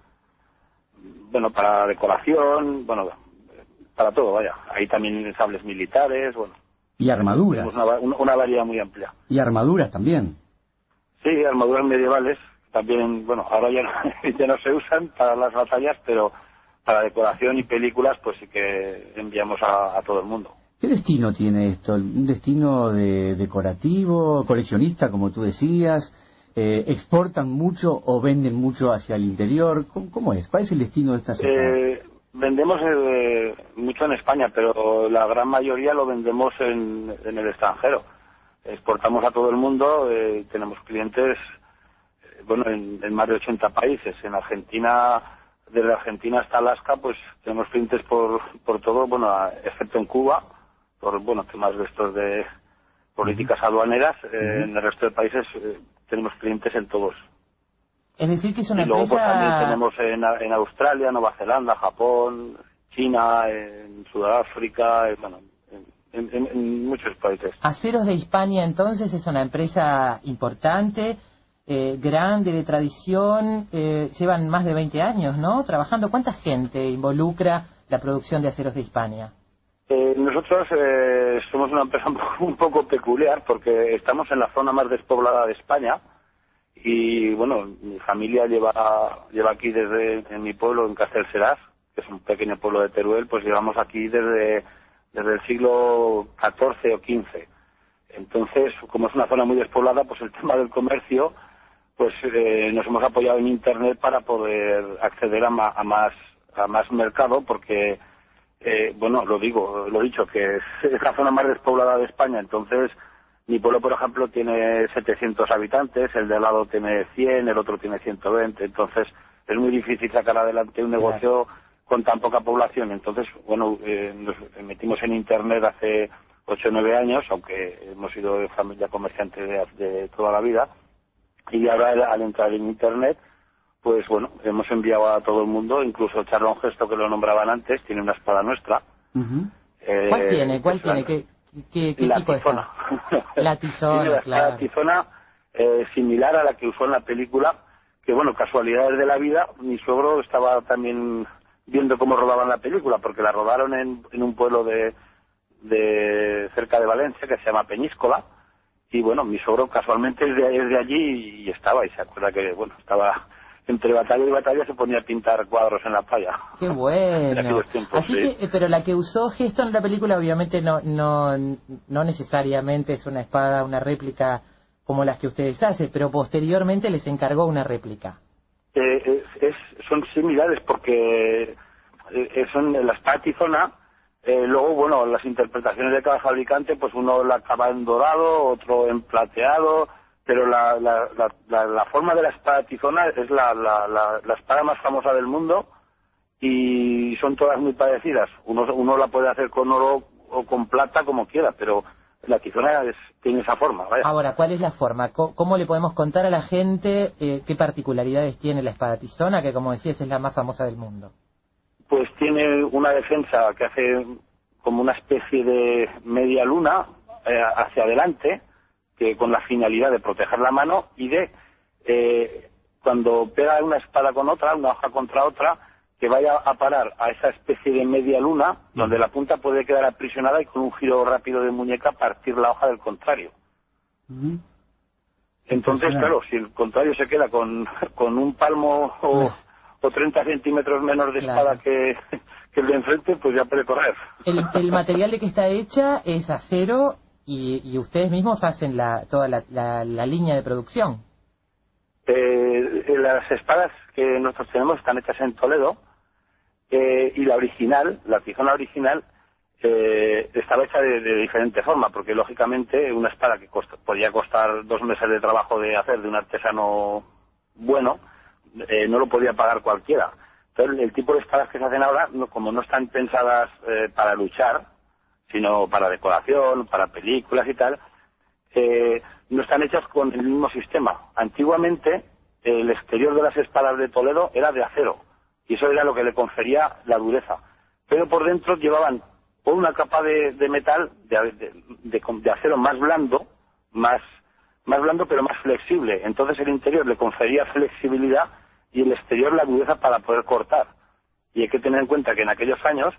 bueno, para decoración, bueno, para todo, vaya. Hay también sables militares, bueno. Y armaduras. Una, una, variedad muy amplia. Y armaduras también. Sí, armaduras medievales. También, bueno, ahora ya no, ya no se usan para las batallas, pero para decoración y películas, pues sí que enviamos a, todo el mundo. ¿Qué destino tiene esto? ¿Un destino de decorativo, coleccionista, como tú decías? Eh, ¿Exportan mucho o venden mucho hacia el interior? ¿Cómo, es? ¿Cuál es el destino de esta eh, Vendemos eh, mucho en España, pero la gran mayoría lo vendemos en, en el extranjero. Exportamos a todo el mundo, eh, tenemos clientes bueno en, en, más de 80 países. En Argentina, desde Argentina hasta Alaska, pues tenemos clientes por, por todo, bueno, excepto en Cuba, por bueno temas de estos de políticas aduaneras. En el resto de países tenemos clientes en todos. Es decir, que es una y luego, empresa... Pues, también tenemos en, en, Australia, Nueva Zelanda, Japón, China, en Sudáfrica, bueno, en, en, muchos países. Aceros de Hispania, entonces, es una empresa importante, eh, grande, de tradición, eh, llevan más de 20 años, ¿no? Trabajando. ¿Cuánta gente involucra la producción de Aceros de Hispania? Eh, nosotros eh, somos una empresa un poco peculiar porque estamos en la zona más despoblada de España y bueno, mi familia lleva, lleva aquí desde en mi pueblo, en Castelserás, que es un pequeño pueblo de Teruel, pues llevamos aquí desde, desde el siglo XIV o XV. Entonces, como es una zona muy despoblada, pues el tema del comercio, pues eh, nos hemos apoyado en Internet para poder acceder a, a más a más mercado, porque, eh, bueno, lo digo, lo dicho, que es la zona más despoblada de España, entonces mi pueblo, por ejemplo, tiene 700 habitantes, el de al lado tiene 100, el otro tiene 120. Entonces, es muy difícil sacar adelante un negocio con tan poca población. Entonces, bueno, eh, nos metimos en Internet hace 8 o 9 años, aunque hemos sido de familia comerciante de, toda la vida. Y ahora, al entrar en Internet, pues bueno, hemos enviado a todo el mundo, incluso Charlon Gesto, que lo nombraban antes, tiene una espada nuestra. Eh, ¿Cuál tiene? ¿Cuál tiene? ¿Qué, ¿Qué, la tipo tizona. La tizona, La tizona eh, similar a la que usó en la película, que bueno, casualidades de la vida, mi suegro estaba también viendo cómo rodaban la película, porque la rodaron en, en un pueblo de, de cerca de Valencia que se llama Peñíscola, y bueno, mi suegro casualmente es de, es de allí y estaba, y se acuerda que bueno, estaba entre batalla y batalla se ponía a pintar cuadros en la playa. Qué bueno. Así que, eh, pero la que usó Gesto en la película obviamente no, no, no necesariamente es una espada, una réplica como las que ustedes hacen, pero posteriormente les encargó una réplica. Eh, es, son similares porque eh, son la espada tizona, eh, luego, bueno, las interpretaciones de cada fabricante, pues uno la acaba en dorado, otro en plateado, pero la, la, la, la, forma de la espada tizona es la, la, espada más famosa del mundo y son todas muy parecidas. Uno, uno la puede hacer con oro o con plata como quiera, pero la tizona tiene esa forma. Ahora, ¿cuál es la forma? ¿Cómo, le podemos contar a la gente eh, qué particularidades tiene la espada tizona, que como decías es la más famosa del mundo? Pues tiene una defensa que hace como una especie de media luna eh, hacia adelante, con la finalidad de proteger la mano y de eh, cuando pega una espada con otra, una hoja contra otra, que vaya a parar a esa especie de media luna, donde la punta puede quedar aprisionada y con un giro rápido de muñeca partir la hoja del contrario. Entonces, claro, si el contrario se queda con, con un palmo o, o 30 centímetros menos de espada que, que el de enfrente, pues ya puede correr. El, el material de que está hecha es acero y, ustedes mismos hacen la, toda la, la, línea de producción. Eh, las espadas que nosotros tenemos están hechas en Toledo eh, y la original, la tizona original, eh, estaba hecha de, diferente forma, porque lógicamente una espada que podía costar dos meses de trabajo de hacer de un artesano bueno, eh, no lo podía pagar cualquiera. Entonces, el tipo de espadas que se hacen ahora, como no están pensadas para luchar, sino para decoración, para películas y tal, eh, no están hechas con el mismo sistema. Antiguamente, el exterior de las espadas de Toledo era de acero, y eso era lo que le confería la dureza. Pero por dentro llevaban una capa de, metal, de, de, acero más blando, más, más blando pero más flexible. Entonces el interior le confería flexibilidad y el exterior la dureza para poder cortar. Y hay que tener en cuenta que en aquellos años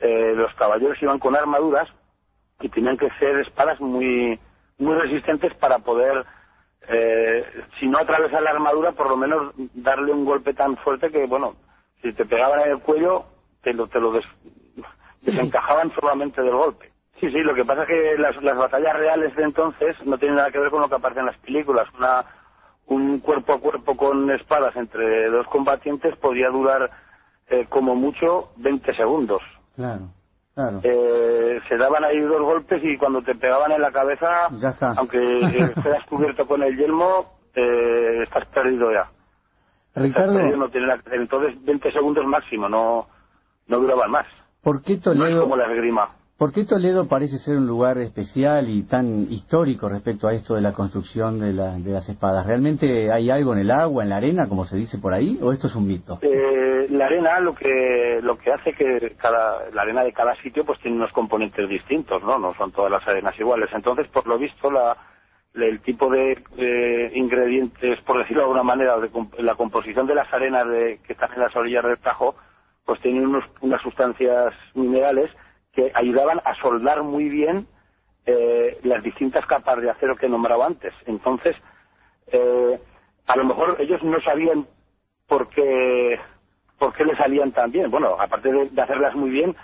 eh, los caballeros iban con armaduras y tenían que ser espadas muy, muy resistentes para poder, eh, si no atravesar la armadura, por lo menos darle un golpe tan fuerte que, bueno, si te pegaban en el cuello, te lo, te lo des- desencajaban solamente del golpe. Sí, sí, lo que pasa es que las, las batallas reales de entonces no tienen nada que ver con lo que aparece en las películas. Una, un cuerpo a cuerpo con espadas entre dos combatientes podía durar eh, como mucho 20 segundos. Claro, claro. Eh, se daban ahí dos golpes y cuando te pegaban en la cabeza, Ya está. aunque fueras cubierto con el yelmo, eh, estás perdido ya. Estás Ricardo, perdido, no tiene hacer. Entonces 20 segundos máximo, no, no duraban más. ¿por qué No es Toledo, como la esgrima. ¿por qué Toledo parece ser un lugar especial y tan histórico respecto a esto de la construcción de, la- de las espadas? ¿Realmente hay algo en el agua, en la arena, como se dice por ahí, o esto es un mito? Eh, la arena lo que lo que hace que cada la arena de cada sitio pues tiene unos componentes distintos no no son todas las arenas iguales. Entonces por lo visto la el tipo de eh, ingredientes por decirlo de alguna manera de la composición de las arenas de- que están en las orillas del Tajo pues tienen unos, unas sustancias minerales que ayudaban a soldar muy bien eh, las distintas capas de acero que he nombrado antes. Entonces eh, a lo mejor ellos no sabían por qué, por qué le salían tan bien. Bueno, aparte de, de hacerlas muy bien,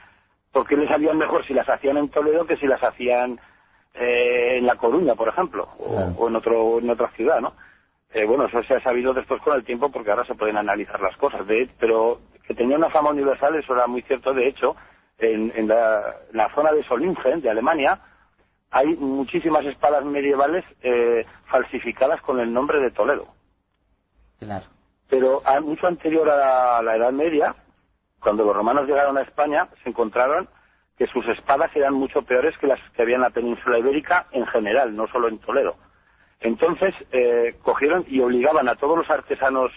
¿por qué le salían mejor si las hacían en Toledo que si las hacían eh, en La Coruña, por ejemplo, o, o en, otro, en otra ciudad, ¿no? Eh, bueno, eso se ha sabido después con el tiempo porque ahora se pueden analizar las cosas. De, pero que tenía una fama universal, eso era muy cierto. De hecho, en, en la, la zona de Solingen, de Alemania, hay muchísimas espadas medievales eh, falsificadas con el nombre de Toledo Claro. Pero mucho anterior a la, a la Edad Media, cuando los romanos llegaron a España, se encontraron que sus espadas eran mucho peores que las que había en la península ibérica en general, no solo en Toledo. Entonces, eh, cogieron y obligaban a todos los artesanos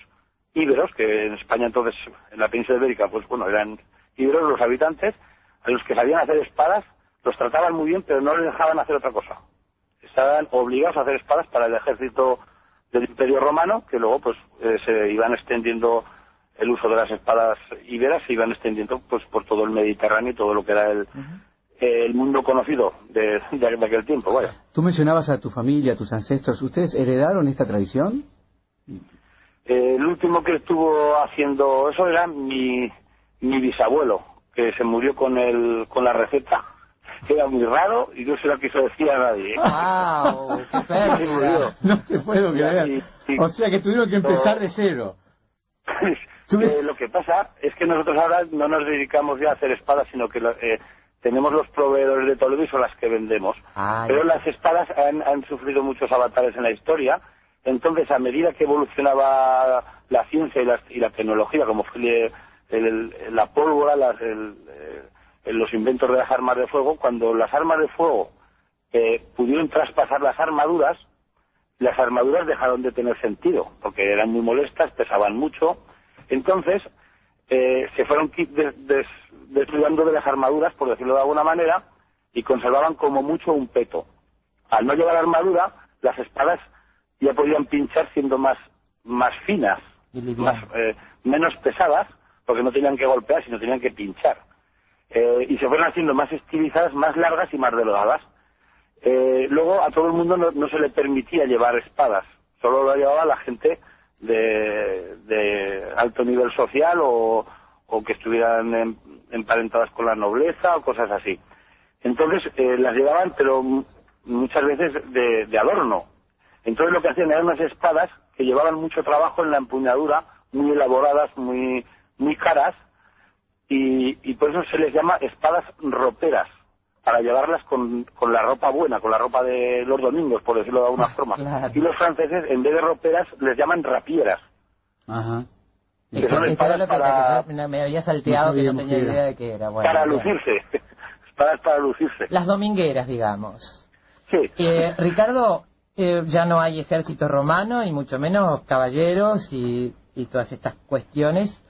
íberos, que en España entonces, en la península ibérica, pues bueno, eran íberos los habitantes, a los que sabían hacer espadas, los trataban muy bien, pero no les dejaban hacer otra cosa. Estaban obligados a hacer espadas para el ejército del Imperio Romano, que luego pues eh, se iban extendiendo el uso de las espadas iberas, se iban extendiendo pues por todo el Mediterráneo y todo lo que era el, el mundo conocido de, de- de aquel tiempo, vaya. Tú mencionabas a tu familia, a tus ancestros. ¿Ustedes heredaron esta tradición? Eh, el último que estuvo haciendo eso era mi, mi bisabuelo, que se murió con el, con la receta, era muy raro y no se lo quiso decir a nadie. ¡Wow! ¡Qué Se murió. pérdida! No te puedo creer. Sí, sí. O sea que tuvieron que empezar de cero. Eh, lo que pasa es que nosotros ahora no nos dedicamos ya a hacer espadas, sino que eh, tenemos los proveedores de Toledo y son las que vendemos. Ah, Pero las espadas han, han sufrido muchos avatares en la historia. Entonces, a medida que evolucionaba la ciencia y la, y la tecnología, como fue el- el- la pólvora, las- el- eh, los inventos de las armas de fuego, cuando las armas de fuego eh, pudieron traspasar las armaduras, las armaduras dejaron de tener sentido, porque eran muy molestas, pesaban mucho. Entonces, eh, se fueron des- des- desligando de las armaduras, por decirlo de alguna manera, y conservaban como mucho un peto. Al no llevar armadura, las espadas ya podían pinchar siendo más, más finas, más, eh, menos pesadas, porque no tenían que golpear, sino tenían que pinchar. Eh, y se fueron haciendo más estilizadas, más largas y más delgadas. Eh, luego a todo el mundo no, no se le permitía llevar espadas, solo lo llevaba la gente de, de alto nivel social o, o que estuvieran em- emparentadas con la nobleza o cosas así. Entonces eh, las llevaban, pero muchas veces de, de adorno. Entonces lo que hacían eran unas espadas que llevaban mucho trabajo en la empuñadura, muy elaboradas, muy, muy caras, y, y por eso se les llama espadas roperas, para llevarlas con, con la ropa buena, con la ropa de los domingos, por decirlo de alguna forma. Claro. Y los franceses, en vez de roperas, les llaman rapieras. Ajá. Que Esto, son espadas para, que yo me había salteado, No que no tenía idea de qué era. Bueno, para lucirse. espadas para lucirse. Las domingueras, digamos. Sí. Eh, Ricardo, eh, ya no hay ejército romano y mucho menos caballeros y, y todas estas cuestiones.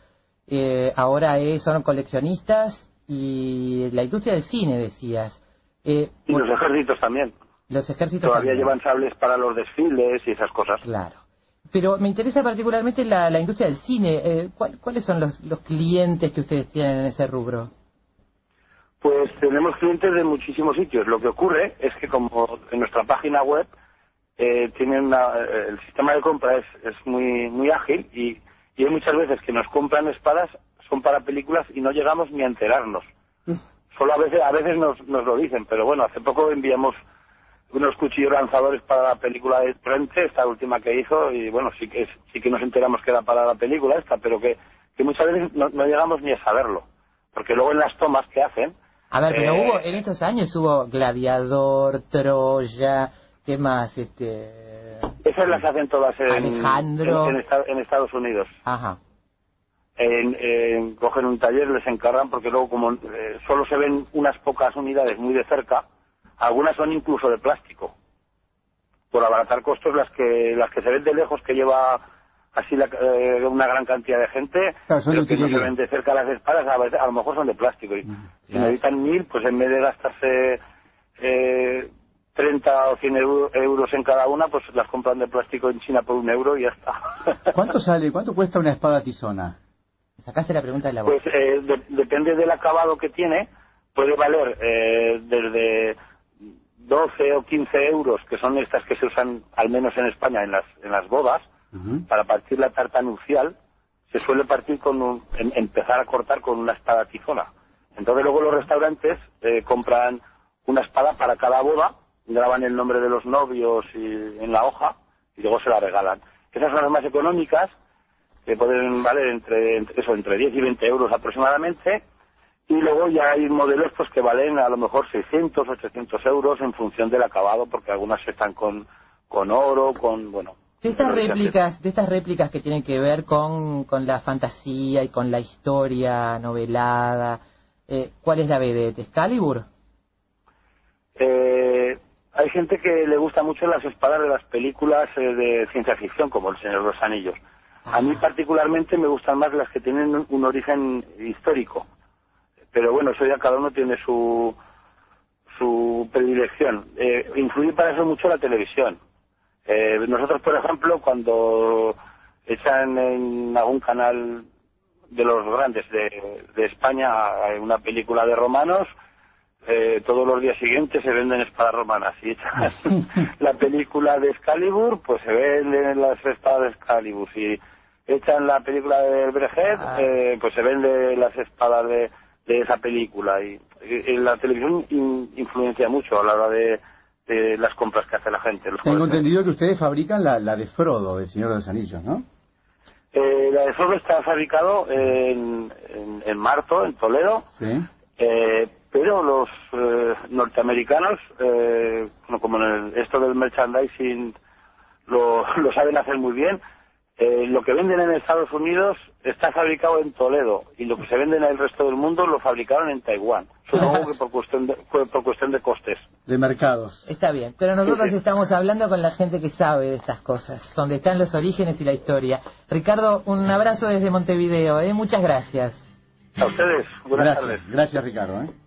Eh, ahora eh, son coleccionistas y la industria del cine, decías. Eh, Y los ejércitos también. los ejércitos Todavía también. llevan sables para los desfiles y esas cosas. Claro. pero me interesa particularmente la, la industria del cine. Eh, ¿Cuáles son los, los clientes que ustedes tienen en ese rubro? Pues tenemos clientes de muchísimos sitios. Lo que ocurre es que como en nuestra página web eh, tienen una, eh, el sistema de compra es, es muy muy ágil y, y, hay muchas veces que nos compran espadas son para películas y no llegamos ni a enterarnos. Mm. Solo a veces a veces nos, nos lo dicen, pero bueno, hace poco enviamos unos cuchillos lanzadores para la película de frente, esta última que hizo, y bueno, sí que sí que nos enteramos que era para la película esta, pero que, que muchas veces no, no llegamos ni a saberlo, porque luego en las tomas que hacen a ver, pero hubo, en estos años hubo Gladiador, Troya, ¿qué más? Este... Esas las hacen todas en, Alejandro. en, Estados Unidos. Ajá. En, cogen un taller, les encargan, porque luego como eh, solo se ven unas pocas unidades muy de cerca, algunas son incluso de plástico. Por abaratar costos, las que las que se ven de lejos, que lleva así eh, una gran cantidad de gente, claro, pero que no se ven de cerca las espadas, a, lo mejor son de plástico. Y mm, si necesitan mil, pues en vez de gastarse eh, 30 o 100 euros en cada una, pues las compran de plástico en China por un euro y ya está. ¿Cuánto sale, cuánto cuesta una espada tizona? Sacaste la pregunta de la Pues eh, depende del acabado que tiene, puede valer eh, desde 12 o 15 euros, que son estas que se usan al menos en España en las, en las bodas, para partir la tarta nupcial, se suele partir con un, empezar a cortar con una espada tizona. Entonces luego los restaurantes eh, compran una espada para cada boda, graban el nombre de los novios y, en la hoja y luego se la regalan. Esas son las más económicas, que pueden valer entre, eso, entre 10 y 20 euros aproximadamente, y luego ya hay modelos pues que valen a lo mejor 600, 800 euros en función del acabado, porque algunas están con, con oro, con, bueno, de estas réplicas, de estas réplicas que tienen que ver con, con la fantasía y con la historia novelada, eh, ¿cuál es la de ¿Excalibur? Eh, hay gente que le gusta mucho las espadas de las películas eh, de ciencia ficción, como El Señor de los Anillos. A mí particularmente me gustan más las que tienen un origen histórico. Pero bueno, eso ya cada uno tiene su, su predilección. Eh, influye para eso mucho la televisión. Eh, nosotros, por ejemplo, cuando echan en algún canal de los grandes de, España una película de romanos, eh, todos los días siguientes se venden espadas romanas. Y echan la película de Excalibur, pues se venden las espadas de Excalibur. Si echan la película de Brejet, ah. eh, pues se venden las espadas de, esa película. Y, la televisión influencia mucho a la hora de de las compras que hace la gente. Tengo entendido que ustedes fabrican la, la de Frodo, del Señor de los Anillos, ¿no? Eh, la de Frodo está fabricado en, en, Marto, en Toledo. Sí. Eh, pero los eh, norteamericanos, eh, como en esto del merchandising lo, lo saben hacer muy bien, eh, lo que venden en Estados Unidos está fabricado en Toledo y lo que se vende en el resto del mundo lo fabricaron en Taiwán. Supongo que por cuestión, de, por cuestión de costes. De mercados. Está bien, pero nosotros estamos hablando con la gente que sabe de estas cosas, donde están los orígenes y la historia. Ricardo, un abrazo desde Montevideo, ¿eh? muchas gracias. A ustedes, buenas tardes. Gracias, Ricardo. ¿eh?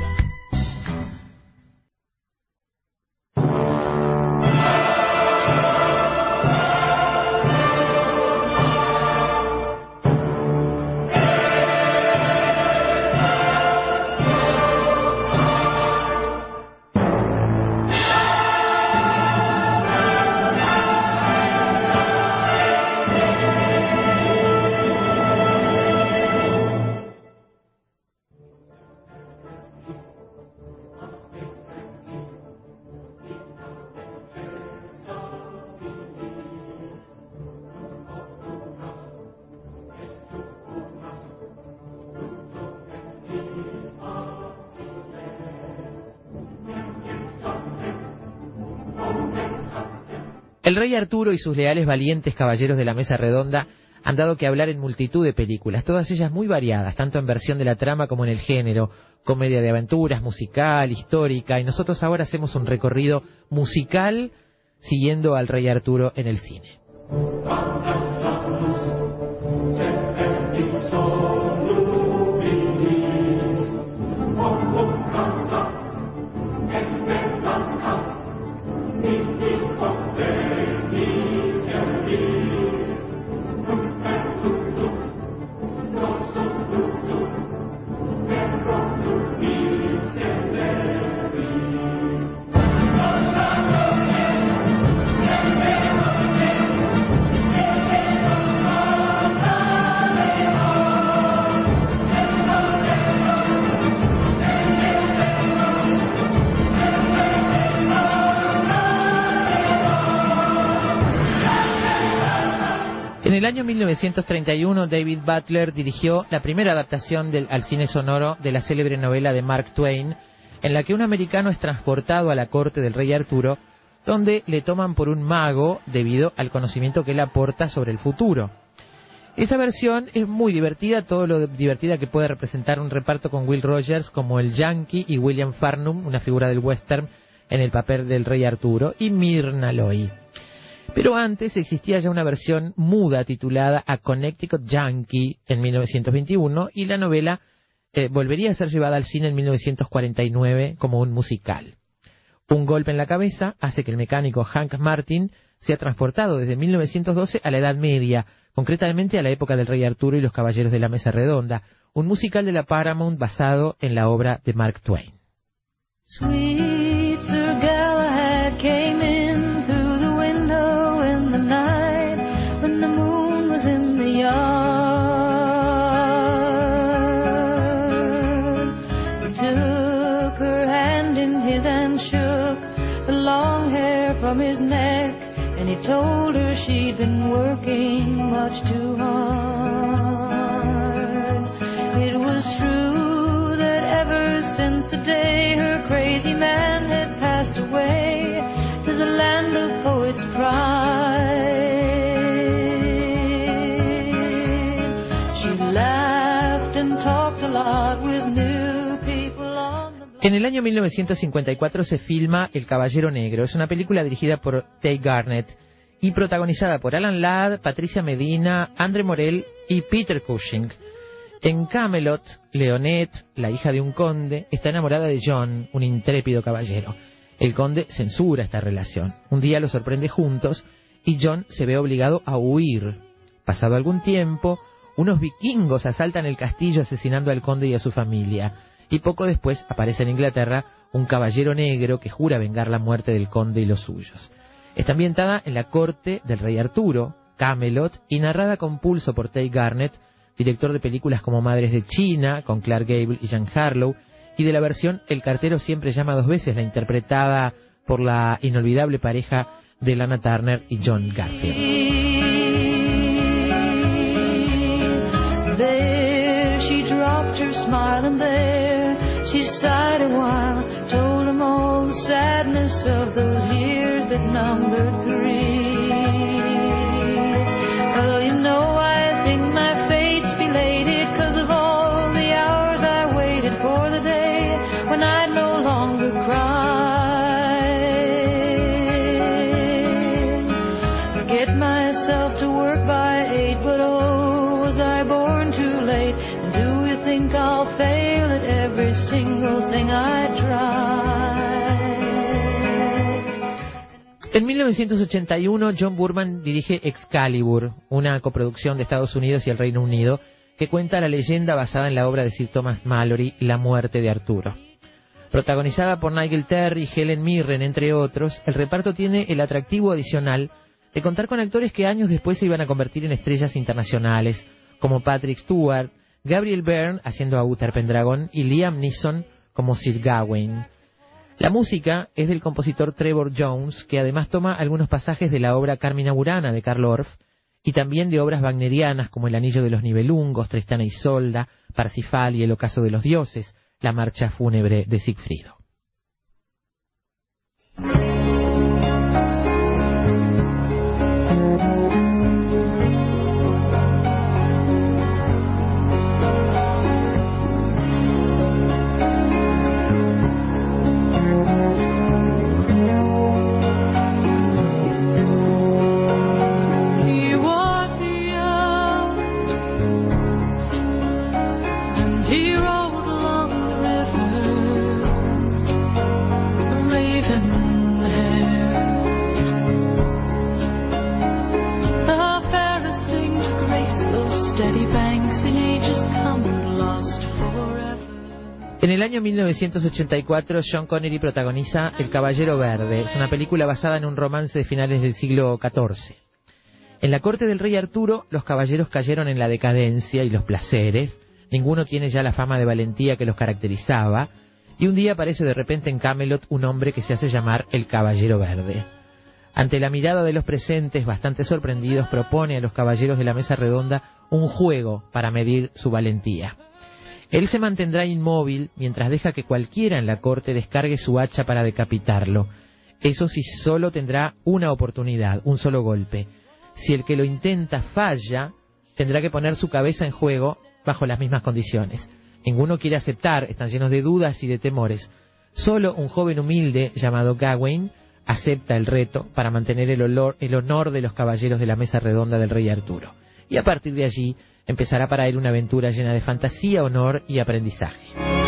Rey Arturo y sus leales valientes caballeros de la mesa redonda han dado que hablar en multitud de películas, todas ellas muy variadas, tanto en versión de la trama como en el género, comedia de aventuras, musical, histórica, y nosotros ahora hacemos un recorrido musical siguiendo al rey Arturo en el cine. El año 1931, David Butler dirigió la primera adaptación al cine sonoro de la célebre novela de Mark Twain, en la que un americano es transportado a la corte del rey Arturo, donde le toman por un mago debido al conocimiento que él aporta sobre el futuro. Esa versión es muy divertida, todo lo divertida que puede representar un reparto con Will Rogers como el Yankee y William Farnum, una figura del western, en el papel del rey Arturo, y Myrna Loy. Pero antes existía ya una versión muda titulada A Connecticut Yankee en 1921 y la novela eh, volvería a ser llevada al cine en 1949 como un musical. Un golpe en la cabeza hace que el mecánico Hank Martin sea transportado desde 1912 a la Edad Media, concretamente a la época del Rey Arturo y los Caballeros de la Mesa Redonda, un musical de la Paramount basado en la obra de Mark Twain. from crazy man had to the land of poets' pride, she laughed and talked a lot with new people En el año 1954 se filma El Caballero Negro. Es una película dirigida por Tay Garnett y protagonizada por Alan Ladd, Patricia Medina, Andre Morel y Peter Cushing. En Camelot, Leonette, la hija de un conde, está enamorada de John, un intrépido caballero. El conde censura esta relación. Un día los sorprende juntos y John se ve obligado a huir. Pasado algún tiempo, unos vikingos asaltan el castillo asesinando al conde y a su familia y poco después aparece en Inglaterra un caballero negro que jura vengar la muerte del conde y los suyos. Está ambientada en la corte del rey Arturo, Camelot, y narrada con pulso por Tay Garnett, director de películas como Madres de China, con Clark Gable y Jean Harlow, y de la versión El cartero siempre llama dos veces, la interpretada por la inolvidable pareja de Lana Turner y John Garfield. There she dropped her smile and there she sighed a while, sadness of those years that numbered three. En 1981, John Burman dirige Excalibur, una coproducción de Estados Unidos y el Reino Unido, que cuenta la leyenda basada en la obra de Sir Thomas Mallory, La muerte de Arturo. Protagonizada por Nigel Terry y Helen Mirren, entre otros, el reparto tiene el atractivo adicional de contar con actores que años después se iban a convertir en estrellas internacionales, como Patrick Stewart, Gabriel Byrne haciendo a Uther Pendragon y Liam Neeson como Sir Gawain. La música es del compositor Trevor Jones, que además toma algunos pasajes de la obra Carmina Burana de Karl Orff y también de obras wagnerianas como El Anillo de los Nibelungos, Tristana y Solda, Parsifal y El Ocaso de los Dioses, la marcha fúnebre de Sigfrido. El año 1984, Sean Connery protagoniza El Caballero Verde. Es una película basada en un romance de finales del siglo XIV. En la corte del rey Arturo, los caballeros cayeron en la decadencia y los placeres. Ninguno tiene ya la fama de valentía que los caracterizaba. Y un día aparece de repente en Camelot un hombre que se hace llamar el Caballero Verde. Ante la mirada de los presentes, bastante sorprendidos, propone a los caballeros de la mesa redonda un juego para medir su valentía. Él se mantendrá inmóvil mientras deja que cualquiera en la corte descargue su hacha para decapitarlo. Eso sí, solo tendrá una oportunidad, un solo golpe. Si el que lo intenta falla, tendrá que poner su cabeza en juego bajo las mismas condiciones. Ninguno quiere aceptar, están llenos de dudas y de temores. Solo un joven humilde llamado Gawain acepta el reto para mantener el, el honor de los caballeros de la mesa redonda del rey Arturo. Y a partir de allí empezará para él una aventura llena de fantasía, honor y aprendizaje.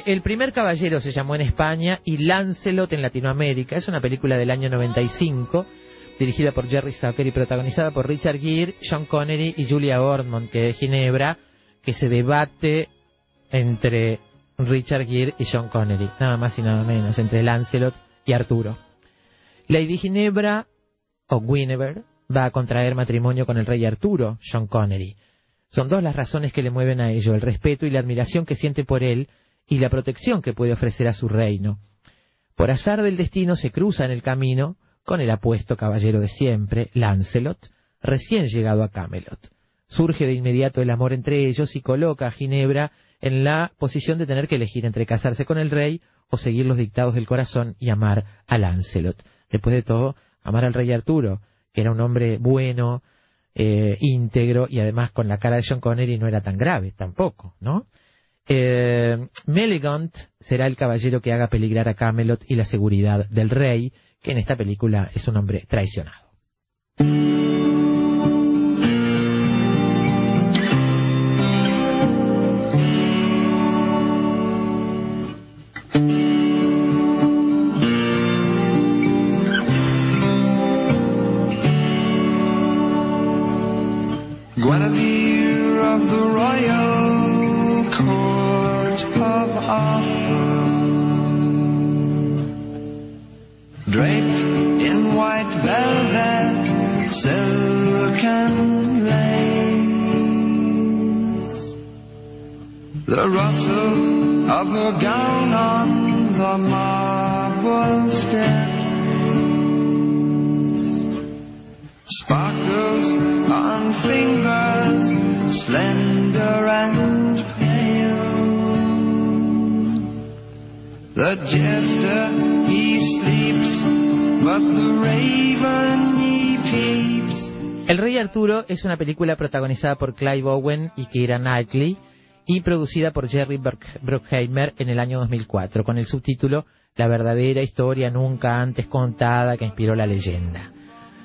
Eh, el primer caballero se llamó en España y Lancelot en Latinoamérica. Es una película del año 95, dirigida por Jerry Zucker y protagonizada por Richard Gere, Sean Connery y Julia Ormond, que es Ginebra, que se debate entre Richard Gere y Sean Connery, nada más y nada menos, entre Lancelot y Arturo. Lady Ginebra, o Guinevere, va a contraer matrimonio con el rey Arturo, Sean Connery. Son dos las razones que le mueven a ello, el respeto y la admiración que siente por él y la protección que puede ofrecer a su reino. Por azar del destino se cruza en el camino con el apuesto caballero de siempre, Lancelot, recién llegado a Camelot. Surge de inmediato el amor entre ellos y coloca a Ginebra en la posición de tener que elegir entre casarse con el rey o seguir los dictados del corazón y amar a Lancelot. Después de todo, amar al rey Arturo, que era un hombre bueno, eh, íntegro y además con la cara de Sean Connery no era tan grave tampoco, ¿no? Eh, será el caballero que haga peligrar a Camelot y la seguridad del rey, que en esta película es un hombre traicionado. Es una película protagonizada por Clive Owen y Keira Knightley y producida por Jerry Bruck- Bruckheimer en el año 2004 con el subtítulo La verdadera historia nunca antes contada que inspiró la leyenda.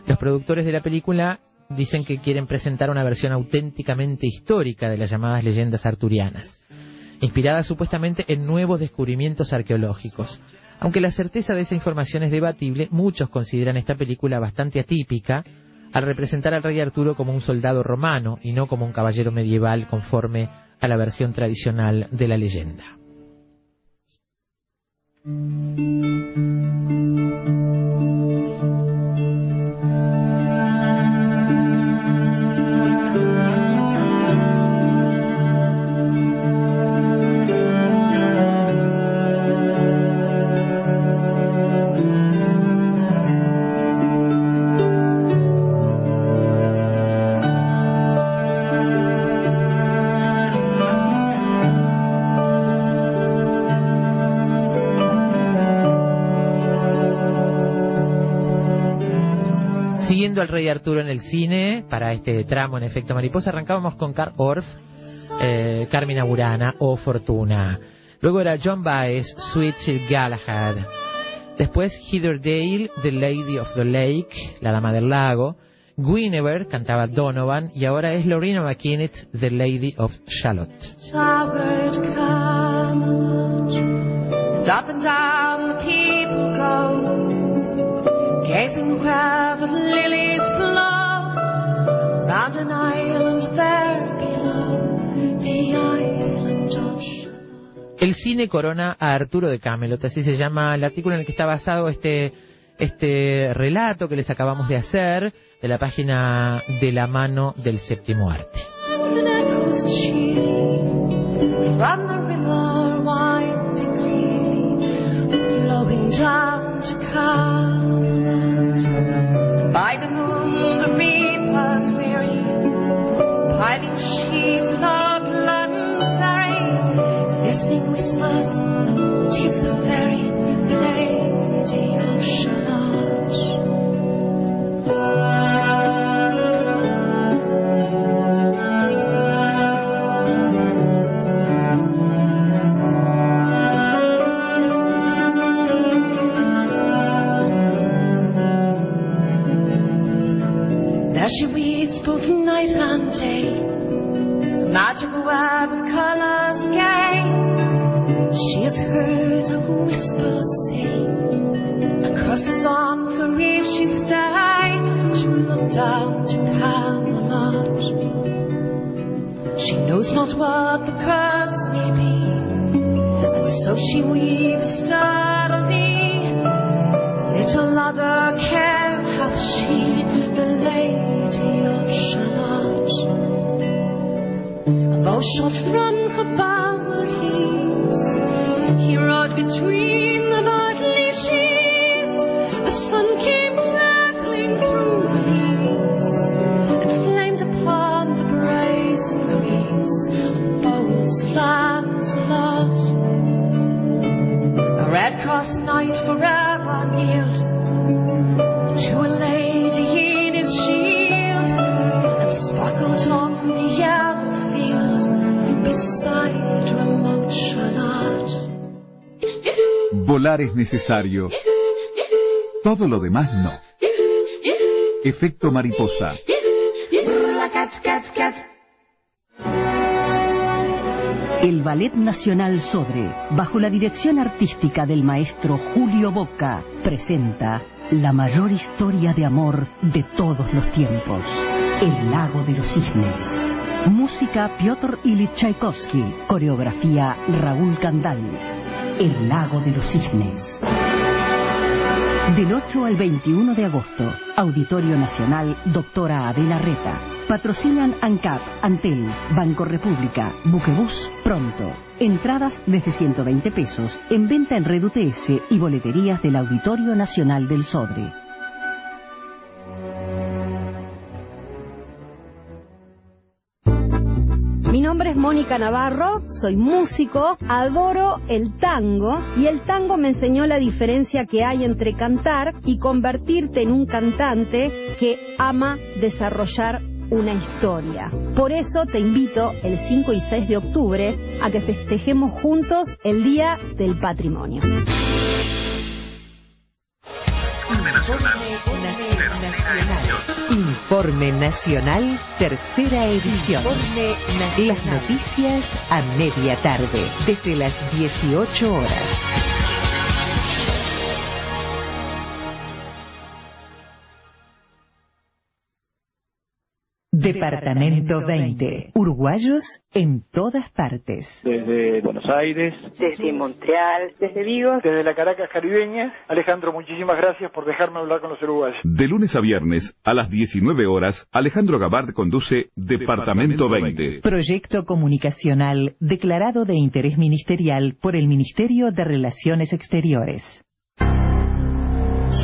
Los productores de la película dicen que quieren presentar una versión auténticamente histórica de las llamadas leyendas arturianas, inspirada supuestamente en nuevos descubrimientos arqueológicos. Aunque la certeza de esa información es debatible, muchos consideran esta película bastante atípica al representar al rey Arturo como un soldado romano y no como un caballero medieval conforme a la versión tradicional de la leyenda. Rey Arturo en el cine, para este tramo en efecto mariposa, arrancábamos con Carl Orff, eh, Carmina Burana o Fortuna. Luego era John Baez, Sweet Sir Galahad. Después Heather Dale, The Lady of the Lake, La Dama del Lago. Guinevere cantaba Donovan y ahora es Lorena McKinnon, The Lady of blow, round an island there below, the island of Shalott. El cine corona a Arturo de Camelot, así se llama el artículo en el que está basado este, este relato que les acabamos de hacer de la página de la mano del séptimo arte. Both night and day, The magical web of colors gay. She has heard a whisper say, across on her reef she stay to look down to Camelot. She knows not what the curse may be, and so she weaves sturdily. Little other shot from her heaves, he rode between Es necesario. Todo lo demás no. Efecto mariposa. El Ballet Nacional Sodre, bajo la dirección artística del maestro Julio Boca, presenta la mayor historia de amor de todos los tiempos, El Lago de los Cisnes. Música Piotr Ilyich Tchaikovsky, coreografía Raúl Candal. El Lago de los Cisnes. Del 8 al 21 de agosto, Auditorio Nacional Doctora Adela Reta. Patrocinan ANCAP, Antel, Banco República, Buquebús, Pronto. Entradas desde 120 pesos, en venta en Red UTS y boleterías del Auditorio Nacional del Sodre. Mónica Navarro, soy músico, adoro el tango y el tango me enseñó la diferencia que hay entre cantar y convertirte en un cantante que ama desarrollar una historia. Por eso te invito el 5 y 6 de octubre a que festejemos juntos el Día del Patrimonio. Informe Nacional, tercera edición. Las noticias a media tarde, desde las 18 horas. Departamento 20. Uruguayos en todas partes. Desde Buenos Aires. Desde Montreal, desde Vigo. Desde la Caracas caribeña. Alejandro, muchísimas gracias por dejarme hablar con los uruguayos. De lunes a viernes, a las 19 horas, Alejandro Gabard conduce Departamento 20. Proyecto comunicacional declarado de interés ministerial por el Ministerio de Relaciones Exteriores.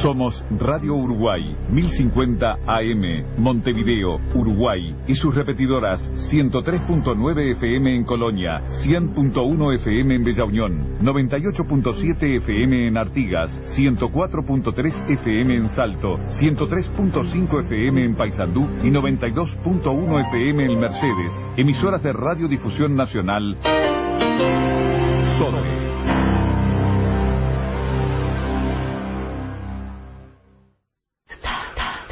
Somos Radio Uruguay, 1050 AM, Montevideo, Uruguay, y sus repetidoras 103.9 FM en Colonia, 100.1 FM en Bella Unión, 98.7 FM en Artigas, 104.3 FM en Salto, 103.5 FM en Paysandú y 92.1 FM en Mercedes. Emisoras de Radiodifusión Nacional. Sodre.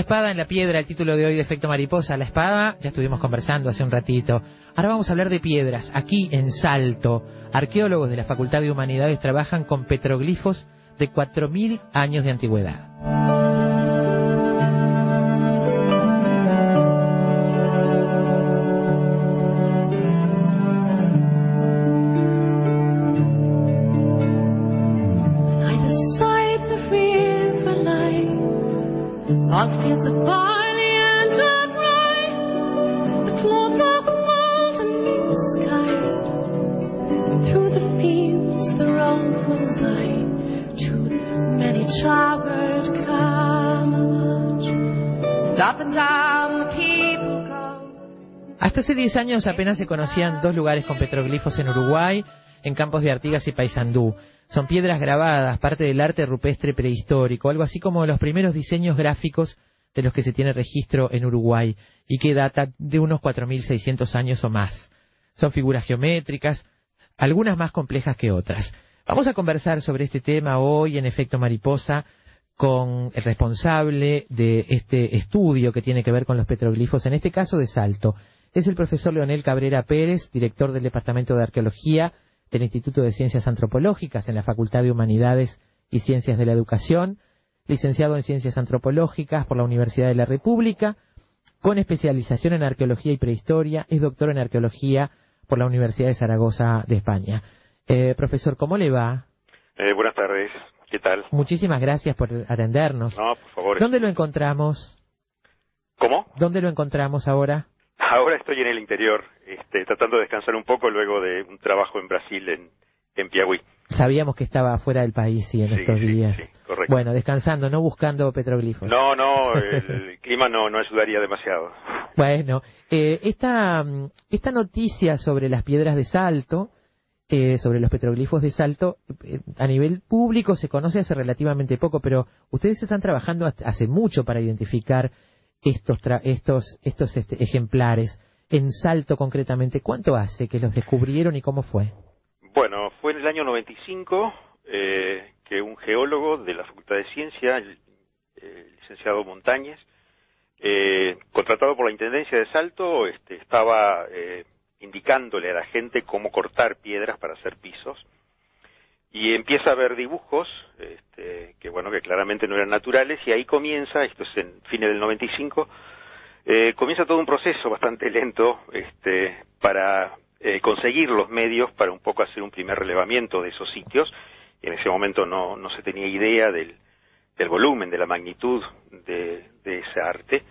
La espada en la piedra, el título de hoy de Efecto Mariposa. La espada, ya estuvimos conversando hace un ratito. Ahora vamos a hablar de piedras. Aquí en Salto, arqueólogos de la Facultad de Humanidades trabajan con petroglifos de 4.000 años de antigüedad. Hasta hace 10 años apenas se conocían dos lugares con petroglifos en Uruguay, en Campos de Artigas y Paysandú. Son piedras grabadas, parte del arte rupestre prehistórico, algo así como los primeros diseños gráficos de los que se tiene registro en Uruguay y que data de unos 4.600 años o más. Son figuras geométricas, algunas más complejas que otras. Vamos a conversar sobre este tema hoy en Efecto Mariposa con el responsable de este estudio que tiene que ver con los petroglifos, en este caso de Salto. Es el profesor Leonel Cabrera Pérez, director del Departamento de Arqueología del Instituto de Ciencias Antropológicas en la Facultad de Humanidades y Ciencias de la Educación, licenciado en Ciencias Antropológicas por la Universidad de la República, con especialización en Arqueología y Prehistoria, es doctor en Arqueología por la Universidad de Zaragoza de España. Eh, profesor, ¿cómo le va? Eh, buenas tardes, ¿qué tal? Muchísimas gracias por atendernos. No, por favor. ¿Dónde lo encontramos? ¿Cómo? ¿Dónde lo encontramos ahora? Ahora estoy en el interior, este, tratando de descansar un poco luego de un trabajo en Brasil, en, en Piauí. Sabíamos que estaba fuera del país sí, en Sí, estos sí, días. sí, correcto. Bueno, descansando, no buscando petroglifos. No, no, el clima no, no ayudaría demasiado. Bueno, eh, esta, mm, esta noticia sobre las piedras de salto, eh, sobre los petroglifos de salto, eh, a nivel público se conoce hace relativamente poco, pero ustedes están trabajando hace mucho para identificar estos, tra- estos, estos este, ejemplares. En salto concretamente, ¿cuánto hace que los descubrieron y cómo fue? Bueno, fue en el año 95 eh, que un geólogo de la Facultad de Ciencia, el licenciado Montañez, eh, contratado por la Intendencia de Salto, este, estaba eh, indicándole a la gente cómo cortar piedras para hacer pisos y empieza a ver dibujos este, que bueno que claramente no eran naturales y ahí comienza esto es en fines del 95 eh, comienza todo un proceso bastante lento este, para eh, conseguir los medios para un poco hacer un primer relevamiento de esos sitios. Y en ese momento no, no se tenía idea del, del volumen de la magnitud de, de ese arte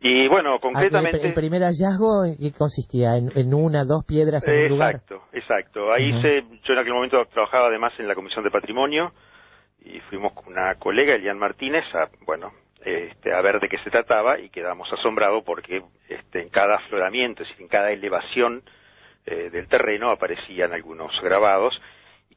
y bueno concretamente Ah, ¿El, el primer hallazgo en qué consistía? ¿En, en una, dos piedras en un lugar? Exacto, exacto. Ahí Ujú. se, yo en aquel momento trabajaba además en la Comisión de Patrimonio y fuimos con una colega, Elian Martínez, a, bueno, este, a ver de qué se trataba y quedamos asombrados porque este, en cada afloramiento, es decir, en cada elevación eh, del terreno aparecían algunos grabados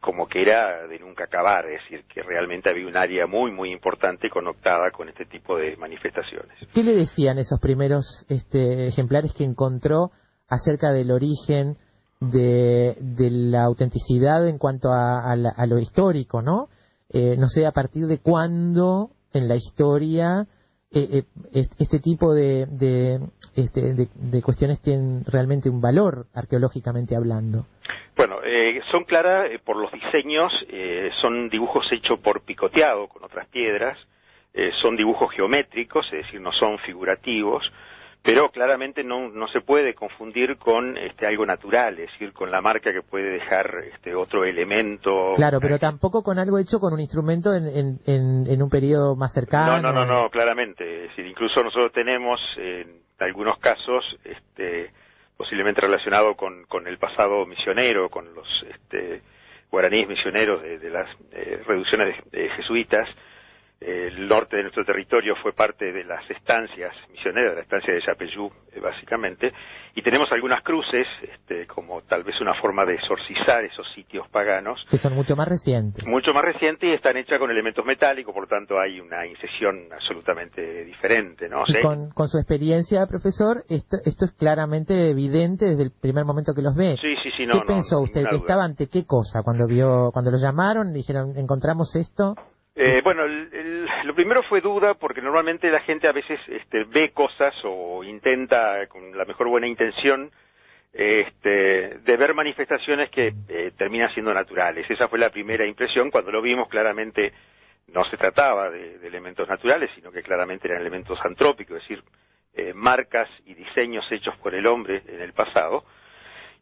como que era de nunca acabar, es decir, que realmente había un área muy, muy importante conectada con este tipo de manifestaciones. ¿Qué le decían esos primeros este, ejemplares que encontró acerca del origen de, de la autenticidad en cuanto a, a la- a lo histórico, ¿no? Eh, no sé a partir de cuándo en la historia eh, eh, est- este tipo de, de, este, de, de cuestiones tienen realmente un valor arqueológicamente hablando. Bueno, eh, son claras eh, por los diseños, son dibujos hechos por picoteado con otras piedras, son dibujos geométricos, es decir, no son figurativos, pero claramente no, no se puede confundir con este, algo natural, es decir, con la marca que puede dejar este, otro elemento. Claro, pero tampoco con algo hecho con un instrumento en, en, en, en un periodo más cercano. No, no, no, no, claramente. Es decir, incluso nosotros tenemos en algunos casos, este, posiblemente relacionado con, con el pasado misionero, con los, este, guaraníes misioneros de, de las eh, reducciones de- de jesuitas. El norte de nuestro territorio fue parte de las estancias misioneras, de la estancia de Yapeyú, eh, básicamente, y tenemos algunas cruces, este, como tal vez una forma de exorcizar esos sitios paganos, Que son mucho más recientes. mucho más reciente y están hechas con elementos metálicos, por lo tanto hay una incisión absolutamente diferente, ¿no? Y sea, con, con su experiencia, profesor, esto, esto es claramente evidente desde el primer momento que los ve. Sí, sí, sí, no, ¿Qué no, pensó usted? ¿Que duda. estaba ante qué cosa cuando vio, cuando lo llamaron, dijeron, encontramos esto? Eh, bueno, el- el- lo primero fue duda porque normalmente la gente a veces este, ve cosas o intenta con la mejor buena intención este, de ver manifestaciones que eh, terminan siendo naturales. Esa fue la primera impresión. Cuando lo vimos claramente no se trataba de, elementos naturales, sino que claramente eran elementos antrópicos, es decir, eh, marcas y diseños hechos por el hombre en el pasado.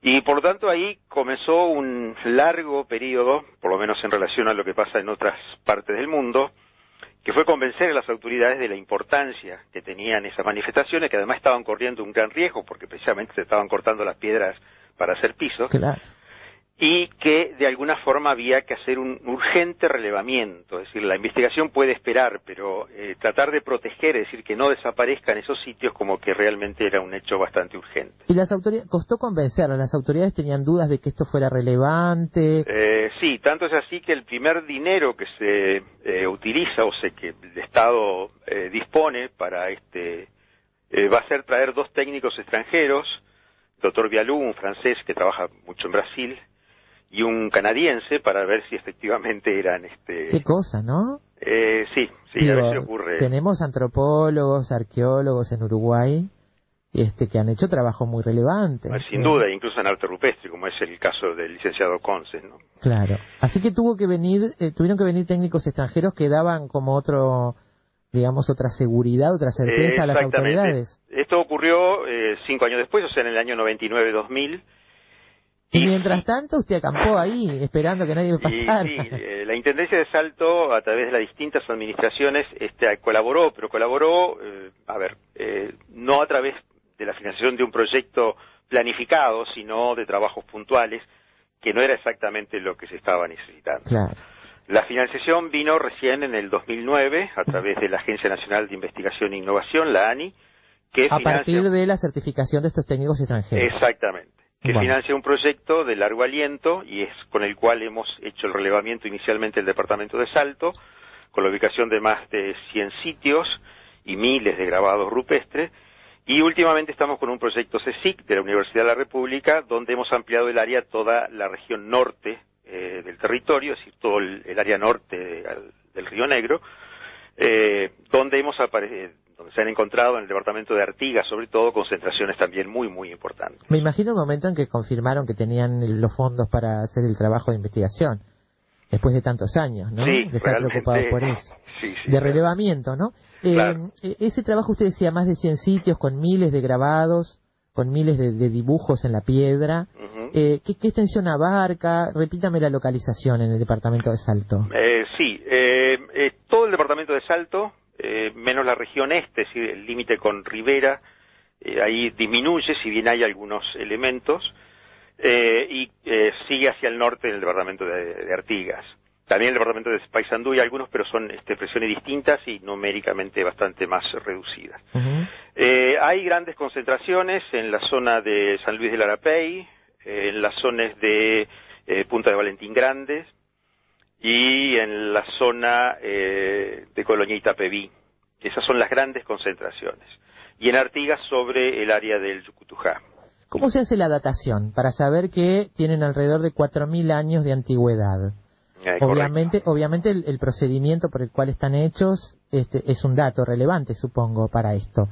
Y por lo tanto ahí comenzó un largo periodo, por lo menos en relación a lo que pasa en otras partes del mundo, que fue convencer a las autoridades de la importancia que tenían esas manifestaciones, que además estaban corriendo un gran riesgo, porque precisamente se estaban cortando las piedras para hacer pisos, y que de alguna forma había que hacer un urgente relevamiento, es decir, la investigación puede esperar, pero eh, tratar de proteger, es decir, que no desaparezcan esos sitios como que realmente era un hecho bastante urgente. Y las autoridades, costó convencerlo, las autoridades tenían dudas de que esto fuera relevante. Eh, sí, tanto es así que el primer dinero que se eh, utiliza, o sea, que el Estado eh, dispone para este, eh, va a ser traer dos técnicos extranjeros, doctor Vialú, un francés que trabaja mucho en Brasil, y un canadiense para ver si efectivamente eran, este, Qué cosa, ¿no? eh, sí, sí, a Digo, veces ocurre. Tenemos antropólogos, arqueólogos en Uruguay este, que han hecho trabajo muy relevante. Pues, Sin duda, incluso en arte rupestre, como es el caso del licenciado Conce, ¿no? Claro. Así que tuvo que venir, eh, tuvieron que venir técnicos extranjeros que daban como otro, digamos, otra seguridad, otra certeza a las autoridades. Esto ocurrió eh, cinco años después, o sea, en el año 99-2000. Y mientras tanto usted acampó ahí esperando que nadie Y pasara. sí, eh, la Intendencia de Salto, a través de las distintas administraciones, este, colaboró, pero colaboró, eh, a ver, eh, no a través de la financiación de un proyecto planificado, sino de trabajos puntuales, que no era exactamente lo que se estaba necesitando. Claro. La financiación vino recién en el 2009 a través de la Agencia Nacional de Investigación e Innovación, la ANI, que A financia partir de la certificación de estos técnicos extranjeros. Exactamente. Que Bueno. financia un proyecto de largo aliento y es con el cual hemos hecho el relevamiento inicialmente del departamento de Salto, con la ubicación de más de 100 sitios y miles de grabados rupestres. Y últimamente estamos con un proyecto CSIC de la Universidad de la República, donde hemos ampliado el área a toda la región norte eh, del territorio, es decir, todo el, el área norte al- del Río Negro, eh, donde hemos apare- donde se han encontrado en el departamento de Artigas, sobre todo, concentraciones también muy, muy importantes. Me imagino el momento en que confirmaron que tenían los fondos para hacer el trabajo de investigación. Después de tantos años, ¿no? Sí, de estar preocupados por eso. Sí, sí. de relevamiento, ¿no? Eh, Claro. eh, ese trabajo usted decía más de 100 sitios con miles de grabados, con miles de, de dibujos en la piedra. Eh, ¿qué, qué extensión abarca? Repítame la localización en el departamento de Salto. Eh, sí, eh, eh, todo el departamento de Salto, eh, menos la región este, es decir, el límite con Rivera, eh, ahí disminuye, si bien hay algunos elementos, eh, y eh, sigue hacia el norte en el departamento de, de Artigas. También el departamento de Paysandú y algunos, pero son este, expresiones distintas y numéricamente bastante más reducidas. Eh, hay grandes concentraciones en la zona de San Luis del Arapey, en las zonas de Punta de Valentín Grandes y en la zona eh, de Colonia Itapeví. Esas son las grandes concentraciones. Y en Artigas sobre el área del Yucutujá. ¿Cómo se hace la datación para saber que tienen alrededor de 4.000 años de antigüedad? Eh, Obviamente, obviamente el, el procedimiento por el cual están hechos este, es un dato relevante, supongo, para esto.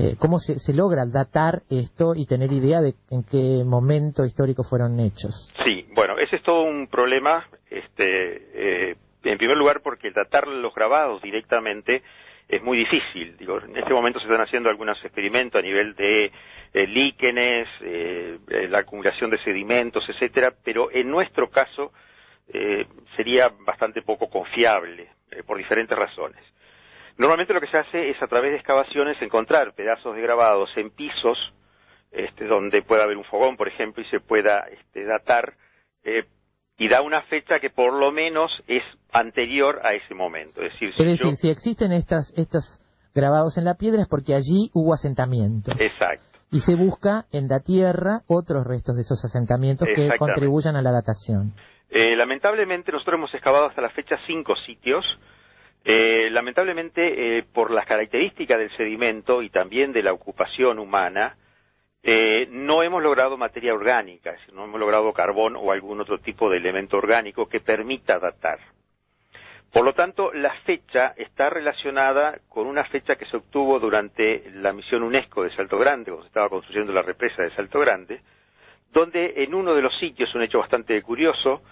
Eh, ¿Cómo se, se logra datar esto y tener idea de en qué momento histórico fueron hechos? Sí, bueno, ese es todo un problema, este, eh, en primer lugar porque datar los grabados directamente es muy difícil. Digo, en este momento se están haciendo algunos experimentos a nivel de eh, líquenes, eh, la acumulación de sedimentos, etcétera, pero en nuestro caso sería bastante poco confiable por diferentes razones. Normalmente lo que se hace es a través de excavaciones encontrar pedazos de grabados en pisos este, donde pueda haber un fogón, por ejemplo, y se pueda este, datar eh, y da una fecha que por lo menos es anterior a ese momento. Es decir, Es si decir, yo- si existen estas, estos grabados en la piedra es porque allí hubo asentamientos. Exacto. Y se busca en la tierra otros restos de esos asentamientos que contribuyan a la datación. Eh, lamentablemente nosotros hemos excavado hasta la fecha cinco sitios. Eh, lamentablemente eh, por las características del sedimento y también de la ocupación humana, eh, no hemos logrado materia orgánica, no hemos logrado carbón o algún otro tipo de elemento orgánico que permita datar. Por lo tanto, la fecha está relacionada con una fecha que se obtuvo durante la misión UNESCO de Salto Grande, cuando se estaba construyendo la represa de Salto Grande, donde en uno de los sitios, un hecho bastante curioso,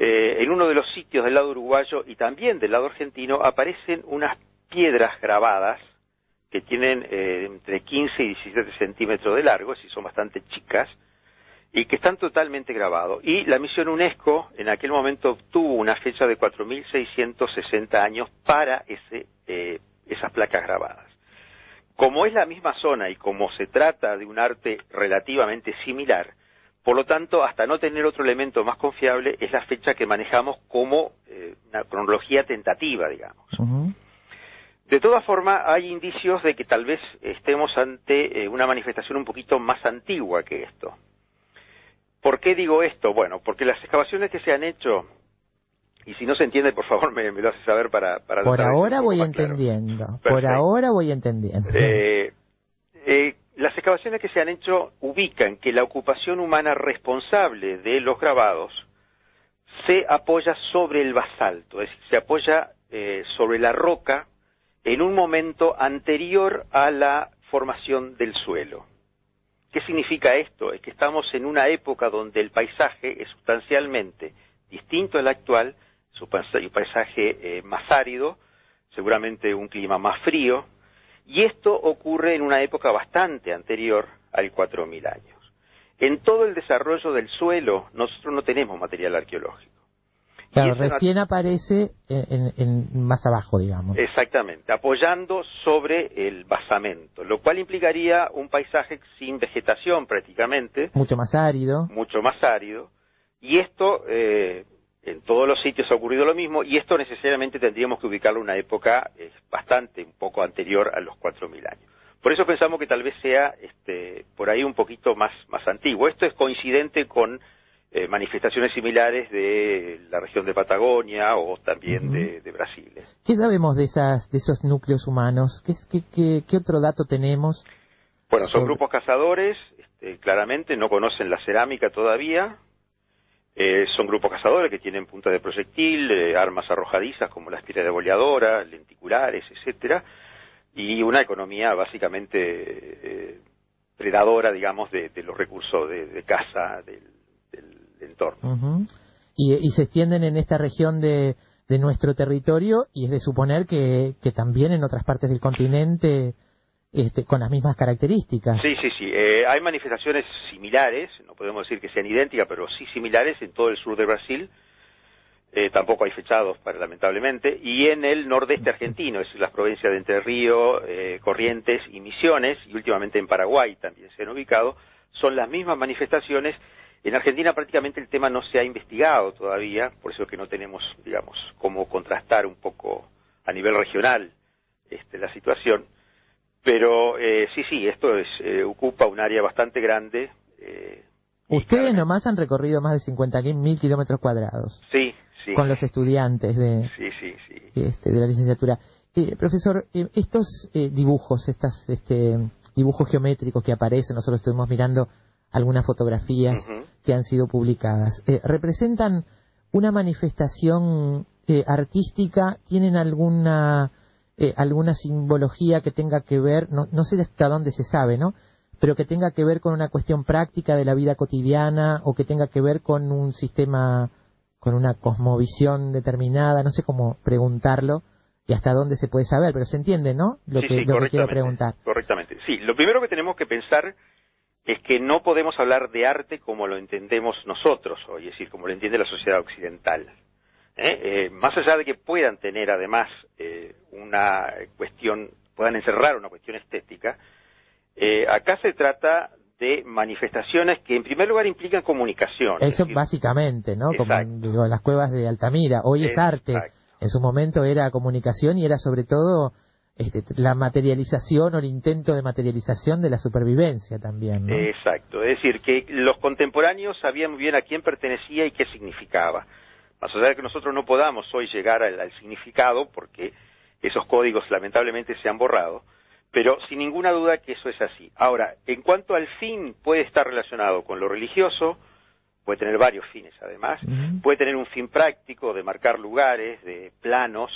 eh, en uno de los sitios del lado uruguayo y también del lado argentino aparecen unas piedras grabadas que tienen eh, entre 15 y 17 centímetros de largo, decir, son bastante chicas, y que están totalmente grabados. Y la misión UNESCO en aquel momento obtuvo una fecha de 4.660 años para ese, eh, esas placas grabadas. Como es la misma zona y como se trata de un arte relativamente similar, por lo tanto, hasta no tener otro elemento más confiable, es la fecha que manejamos como eh, una cronología tentativa, digamos. De todas formas, hay indicios de que tal vez estemos ante eh, una manifestación un poquito más antigua que esto. ¿Por qué digo esto? Bueno, porque las excavaciones que se han hecho, y si no se entiende, por favor me, me lo hace saber para... para Por ahora voy claro. entendiendo. Por ahora voy entendiendo. Eh, eh, las excavaciones que se han hecho ubican que la ocupación humana responsable de los grabados se apoya sobre el basalto, es decir, se apoya eh, sobre la roca en un momento anterior a la formación del suelo. ¿Qué significa esto? Es que estamos en una época donde el paisaje es sustancialmente distinto al actual, un paisaje eh, más árido, seguramente un clima más frío, y esto ocurre en una época bastante anterior al 4000 años. En todo el desarrollo del suelo, nosotros no tenemos material arqueológico. Claro, recién aparece en, en- en- más abajo, digamos. Exactamente, apoyando sobre el basamento, lo cual implicaría un paisaje sin vegetación prácticamente, Mucho más árido. mucho más árido, y esto eh, en todos los sitios ha ocurrido lo mismo, y esto necesariamente tendríamos que ubicarlo en una época eh, bastante, un poco anterior a los 4.000 años. Por eso pensamos que tal vez sea este, por ahí un poquito más, más antiguo. Esto es coincidente con eh, manifestaciones similares de la región de Patagonia o también de, de Brasil. ¿Qué sabemos de, esas, de esos núcleos humanos? ¿Qué, qué, qué- qué otro dato tenemos? Bueno, son sobre- grupos cazadores, este, claramente no conocen la cerámica todavía. Eh, son grupos cazadores que tienen punta de proyectil, armas arrojadizas como la espira de boleadora, lenticulares, etcétera, y una economía básicamente eh, predadora, digamos, de, de los recursos de, caza del, del entorno. Y, y se extienden en esta región de, de nuestro territorio y es de suponer que, que también en otras partes del continente este, con las mismas características. Sí, sí, sí. Eh, hay manifestaciones similares, no podemos decir que sean idénticas, pero sí similares en todo el sur de Brasil. Eh, tampoco hay fechados, para, lamentablemente. Y en el nordeste argentino, es las provincias de Entre Ríos, eh, Corrientes y Misiones, y últimamente en Paraguay también se han ubicado, son las mismas manifestaciones. En Argentina prácticamente el tema no se ha investigado todavía, por eso que no tenemos, digamos, cómo contrastar un poco a nivel regional este, la situación. Pero eh, sí, sí, esto es, eh, ocupa un área bastante grande. eh, Ustedes nomás han recorrido más de 50.000 kilómetros cuadrados sí, sí. con los estudiantes de, Sí, sí, sí. este, de la licenciatura. Eh, profesor, eh, estos eh, dibujos, estos este, dibujos geométricos que aparecen, nosotros estuvimos mirando algunas fotografías que han sido publicadas, eh, ¿representan una manifestación eh, artística? ¿Tienen alguna, eh, alguna simbología que tenga que ver, no, no sé hasta dónde se sabe, ¿no? Pero que tenga que ver con una cuestión práctica de la vida cotidiana o que tenga que ver con un sistema, con una cosmovisión determinada, no sé cómo preguntarlo y hasta dónde se puede saber, pero se entiende, ¿no? Lo, Sí, que, sí, lo que quiero preguntar. Correctamente. Sí, lo primero que tenemos que pensar es que no podemos hablar de arte como lo entendemos nosotros hoy, es decir, como lo entiende la sociedad occidental. ¿Eh? Eh, más allá de que puedan tener además eh, una cuestión, puedan encerrar una cuestión estética, eh, acá se trata de manifestaciones que en primer lugar implican comunicación. Eso básicamente, ¿no? Como digo, las cuevas de Altamira. Hoy es arte. En su momento era comunicación y era sobre todo este, la materialización o el intento de materialización de la supervivencia también. ¿no? Exacto. Es decir, que los contemporáneos sabían muy bien a quién pertenecía y qué significaba. Más allá de que nosotros no podamos hoy llegar al significado, porque esos códigos lamentablemente se han borrado, pero sin ninguna duda que eso es así. Ahora, en cuanto al fin, puede estar relacionado con lo religioso, puede tener varios fines además, puede tener un fin práctico de marcar lugares, de planos,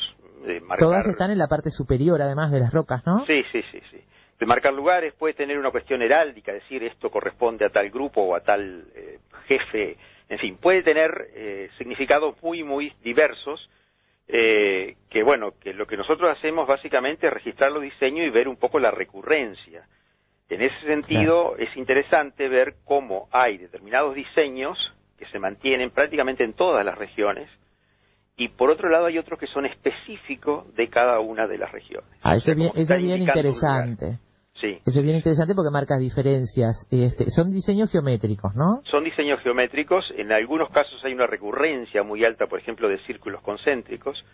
de marcar... Todas están en la parte superior además de las rocas, ¿no? Sí, sí, sí, sí. De marcar lugares, puede tener una cuestión heráldica, decir esto corresponde a tal grupo o a tal eh, jefe, en fin, puede tener eh, significados muy, muy diversos eh, que bueno, que lo que nosotros hacemos básicamente es registrar los diseños y ver un poco la recurrencia. En ese sentido es interesante ver cómo hay determinados diseños que se mantienen prácticamente en todas las regiones y por otro lado hay otros que son específicos de cada una de las regiones. Ah, eso, bien, eso es bien interesante. Sí. Eso es bien interesante porque marcas diferencias. Este, son diseños geométricos, ¿no? Son diseños geométricos. En algunos casos hay una recurrencia muy alta, por ejemplo, de círculos concéntricos,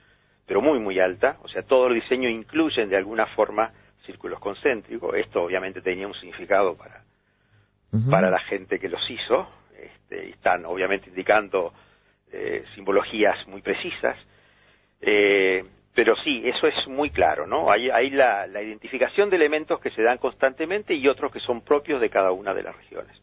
pero muy, muy alta. O sea, todo el diseño incluyen de alguna forma círculos concéntricos. Esto obviamente tenía un significado para, para la gente que los hizo. Este, están obviamente indicando eh, simbologías muy precisas. Eh, pero sí, eso es muy claro, ¿no? Hay, hay la, identificación de elementos que se dan constantemente y otros que son propios de cada una de las regiones.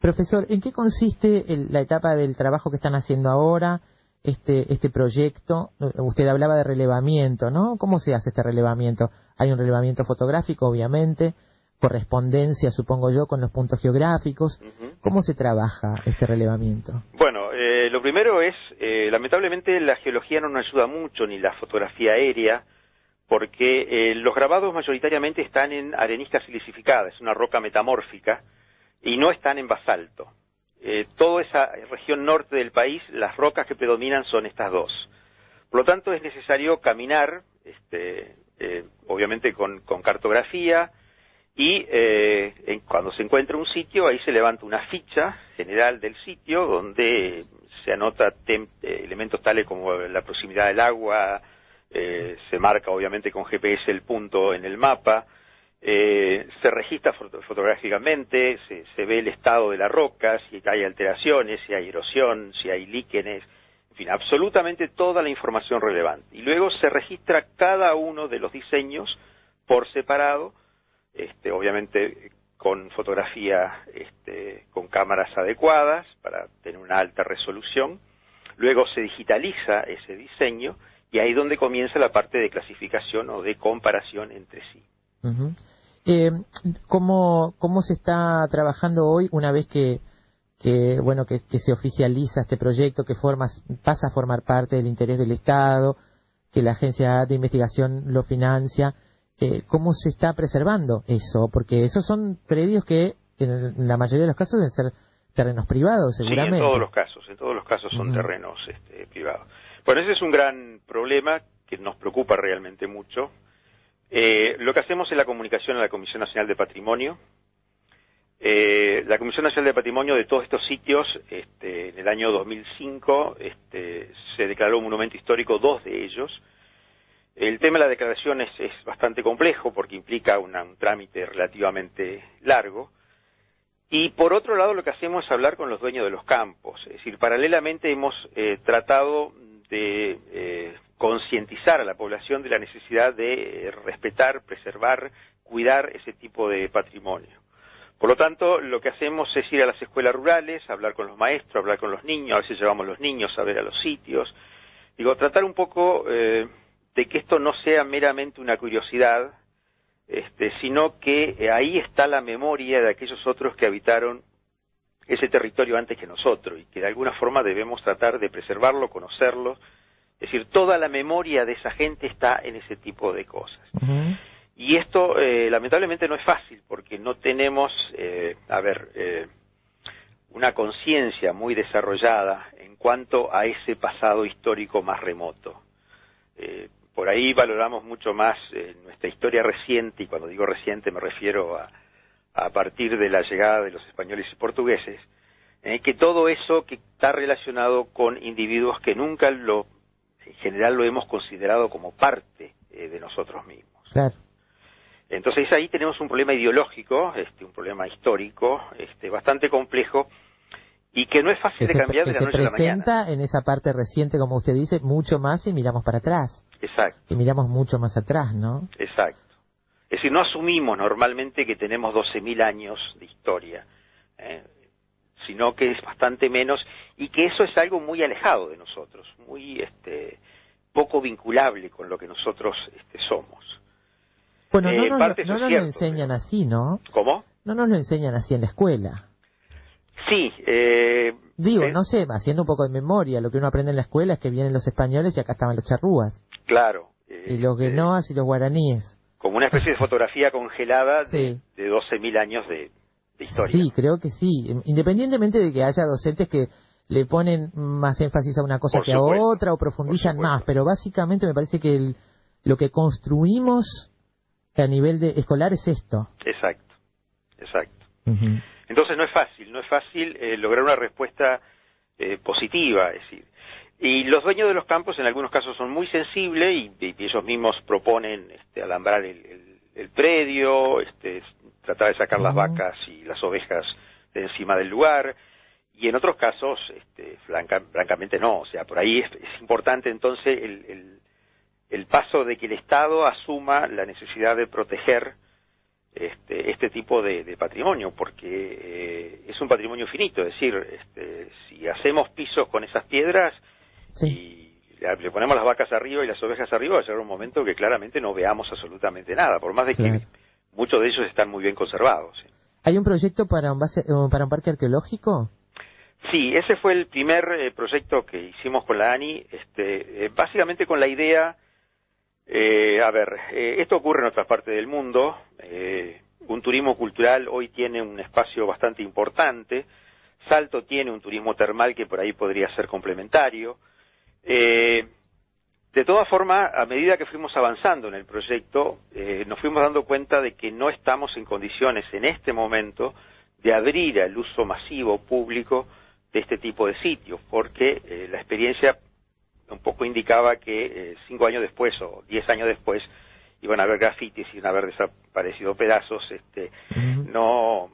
Profesor, ¿en qué consiste la etapa del trabajo que están haciendo ahora, este, este proyecto? Usted hablaba de relevamiento, ¿no? ¿Cómo se hace este relevamiento? Hay un relevamiento fotográfico, obviamente, correspondencia, supongo yo, con los puntos geográficos. ¿Cómo se trabaja este relevamiento? Bueno, eh, lo primero es, eh, lamentablemente la geología no nos ayuda mucho, ni la fotografía aérea, porque eh, los grabados mayoritariamente están en arenisca silicificada, es una roca metamórfica, y no están en basalto. toda esa región norte del país, las rocas que predominan son estas dos. Por lo tanto, es necesario caminar, este, obviamente con cartografía, y eh, cuando se encuentra un sitio, ahí se levanta una ficha general del sitio donde se anota eh, elementos tales como la proximidad del agua, eh, se marca obviamente con GPS el punto en el mapa, se registra fotográficamente, se, se, ve el estado de la roca, si hay alteraciones, si hay erosión, si hay líquenes, en fin, absolutamente toda la información relevante. Y luego se registra cada uno de los diseños por separado, este, obviamente con fotografía este, con cámaras adecuadas para tener una alta resolución. Luego se digitaliza ese diseño y ahí es donde comienza la parte de clasificación o de comparación entre sí. Eh, ¿cómo, ¿Cómo se está trabajando hoy una vez que, que bueno que, que, se oficializa este proyecto, que formas, pasa a formar parte del interés del Estado, que la agencia de investigación lo financia? Eh, cómo se está preservando eso, porque esos son predios que en la mayoría de los casos deben ser terrenos privados, seguramente. Sí, en todos los casos, en todos los casos son terrenos este, privados. Bueno, ese es un gran problema que nos preocupa realmente mucho. Eh, lo que hacemos es la comunicación a la Comisión Nacional de Patrimonio. Eh, la Comisión Nacional de Patrimonio de todos estos sitios, este, en el año 2005, este, se declaró un monumento histórico dos de ellos, el tema de la declaración es, bastante complejo porque implica un trámite relativamente largo. Y por otro lado, lo que hacemos es hablar con los dueños de los campos. Es decir, paralelamente hemos eh, tratado de eh, concientizar a la población de la necesidad de eh, respetar, preservar, cuidar ese tipo de patrimonio. Por lo tanto, lo que hacemos es ir a las escuelas rurales, hablar con los maestros, hablar con los niños, a veces llevamos los niños a ver a los sitios. Digo, tratar un poco de que esto no sea meramente una curiosidad, este, sino que eh, ahí está la memoria de aquellos otros que habitaron ese territorio antes que nosotros y que de alguna forma debemos tratar de preservarlo, conocerlo. Es decir, toda la memoria de esa gente está en ese tipo de cosas. Y esto eh, lamentablemente no es fácil porque no tenemos, eh, a ver, una conciencia muy desarrollada en cuanto a ese pasado histórico más remoto por ahí valoramos mucho más eh, nuestra historia reciente, y cuando digo reciente me refiero a, a partir de la llegada de los españoles y portugueses, eh, que todo eso que está relacionado con individuos que nunca lo, en general lo hemos considerado como parte eh, de nosotros mismos. Claro. Entonces ahí tenemos un problema ideológico, este, un problema histórico, este, bastante complejo y que no es fácil de se, cambiar que de la se noche a la mañana. presenta en esa parte reciente, como usted dice, mucho más y miramos para atrás. Exacto, Y miramos mucho más atrás, ¿no? exacto. Es decir, no asumimos normalmente que tenemos 12.000 años de historia, eh, sino que es bastante menos y que eso es algo muy alejado de nosotros, muy este, poco vinculable con lo que nosotros este, somos. Bueno, no, Eh, nos, lo- no nos enseñan así, ¿no? ¿Cómo? No nos lo enseñan así en la escuela. Sí, eh, Digo, eh, no sé, haciendo un poco de memoria, lo que uno aprende en la escuela es que vienen los españoles y acá estaban los charrúas. claro, y los guenoas y los guaraníes. como una especie de fotografía congelada de, Sí. de 12.000 años de, de historia. Sí, creo que sí. Independientemente de que haya docentes que le ponen más énfasis a una cosa Por que a otra o profundizan más, pero básicamente me parece que el- lo que construimos a nivel de escolar es esto. Exacto, exacto. Entonces no es fácil, no es fácil eh, lograr una respuesta eh, positiva, es decir. Y los dueños de los campos en algunos casos son muy sensibles y, y ellos mismos proponen este, alambrar el, el- el predio, este, tratar de sacar las vacas y las ovejas de encima del lugar. Y en otros casos, este, franca- francamente no. O sea, por ahí es, es importante entonces el, el- el paso de que el Estado asuma la necesidad de proteger este, este tipo de, de patrimonio, porque eh, es un patrimonio finito, es decir, este, si hacemos pisos con esas piedras y le, ponemos las vacas arriba y las ovejas arriba, va a llegar un momento que claramente no veamos absolutamente nada, por más de Claro. que muchos de ellos están muy bien conservados. ¿Hay un proyecto para un, base- para un parque arqueológico? Sí, ese fue el primer eh, proyecto que hicimos con la ANI, este, eh, básicamente con la idea, eh, a ver, eh, esto ocurre en otras partes del mundo, eh, un turismo cultural hoy tiene un espacio bastante importante, Salto tiene un turismo termal que por ahí podría ser complementario. Eh, de todas formas, a medida que fuimos avanzando en el proyecto, nos fuimos dando cuenta de que no estamos en condiciones en este momento de abrir al uso masivo público de este tipo de sitios, porque la experiencia un poco indicaba que eh, cinco años después o diez años después iban a haber grafitis y iban a haber desaparecido pedazos. Este, no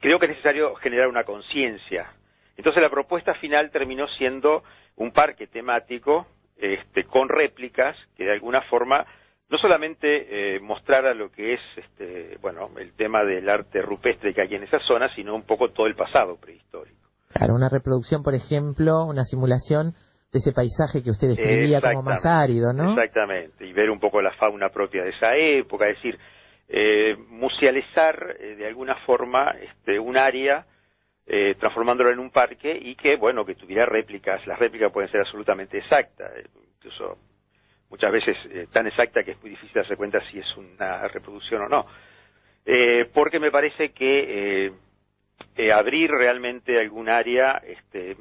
creo que es necesario generar una conciencia. Entonces la propuesta final terminó siendo un parque temático este, con réplicas que de alguna forma no solamente eh, mostrara lo que es este, bueno el tema del arte rupestre que hay en esa zona, sino un poco todo el pasado prehistórico. Claro, una reproducción, por ejemplo, una simulación de ese paisaje que usted describía como más árido, ¿no? Exactamente, y ver un poco la fauna propia de esa época, es decir, eh, musealizar eh, de alguna forma este, un área, eh, transformándolo en un parque y que, bueno, que tuviera réplicas. Las réplicas pueden ser absolutamente exactas, eh, incluso muchas veces eh, tan exacta que es muy difícil darse cuenta si es una reproducción o no. Eh, porque me parece que abrir realmente algún área, este,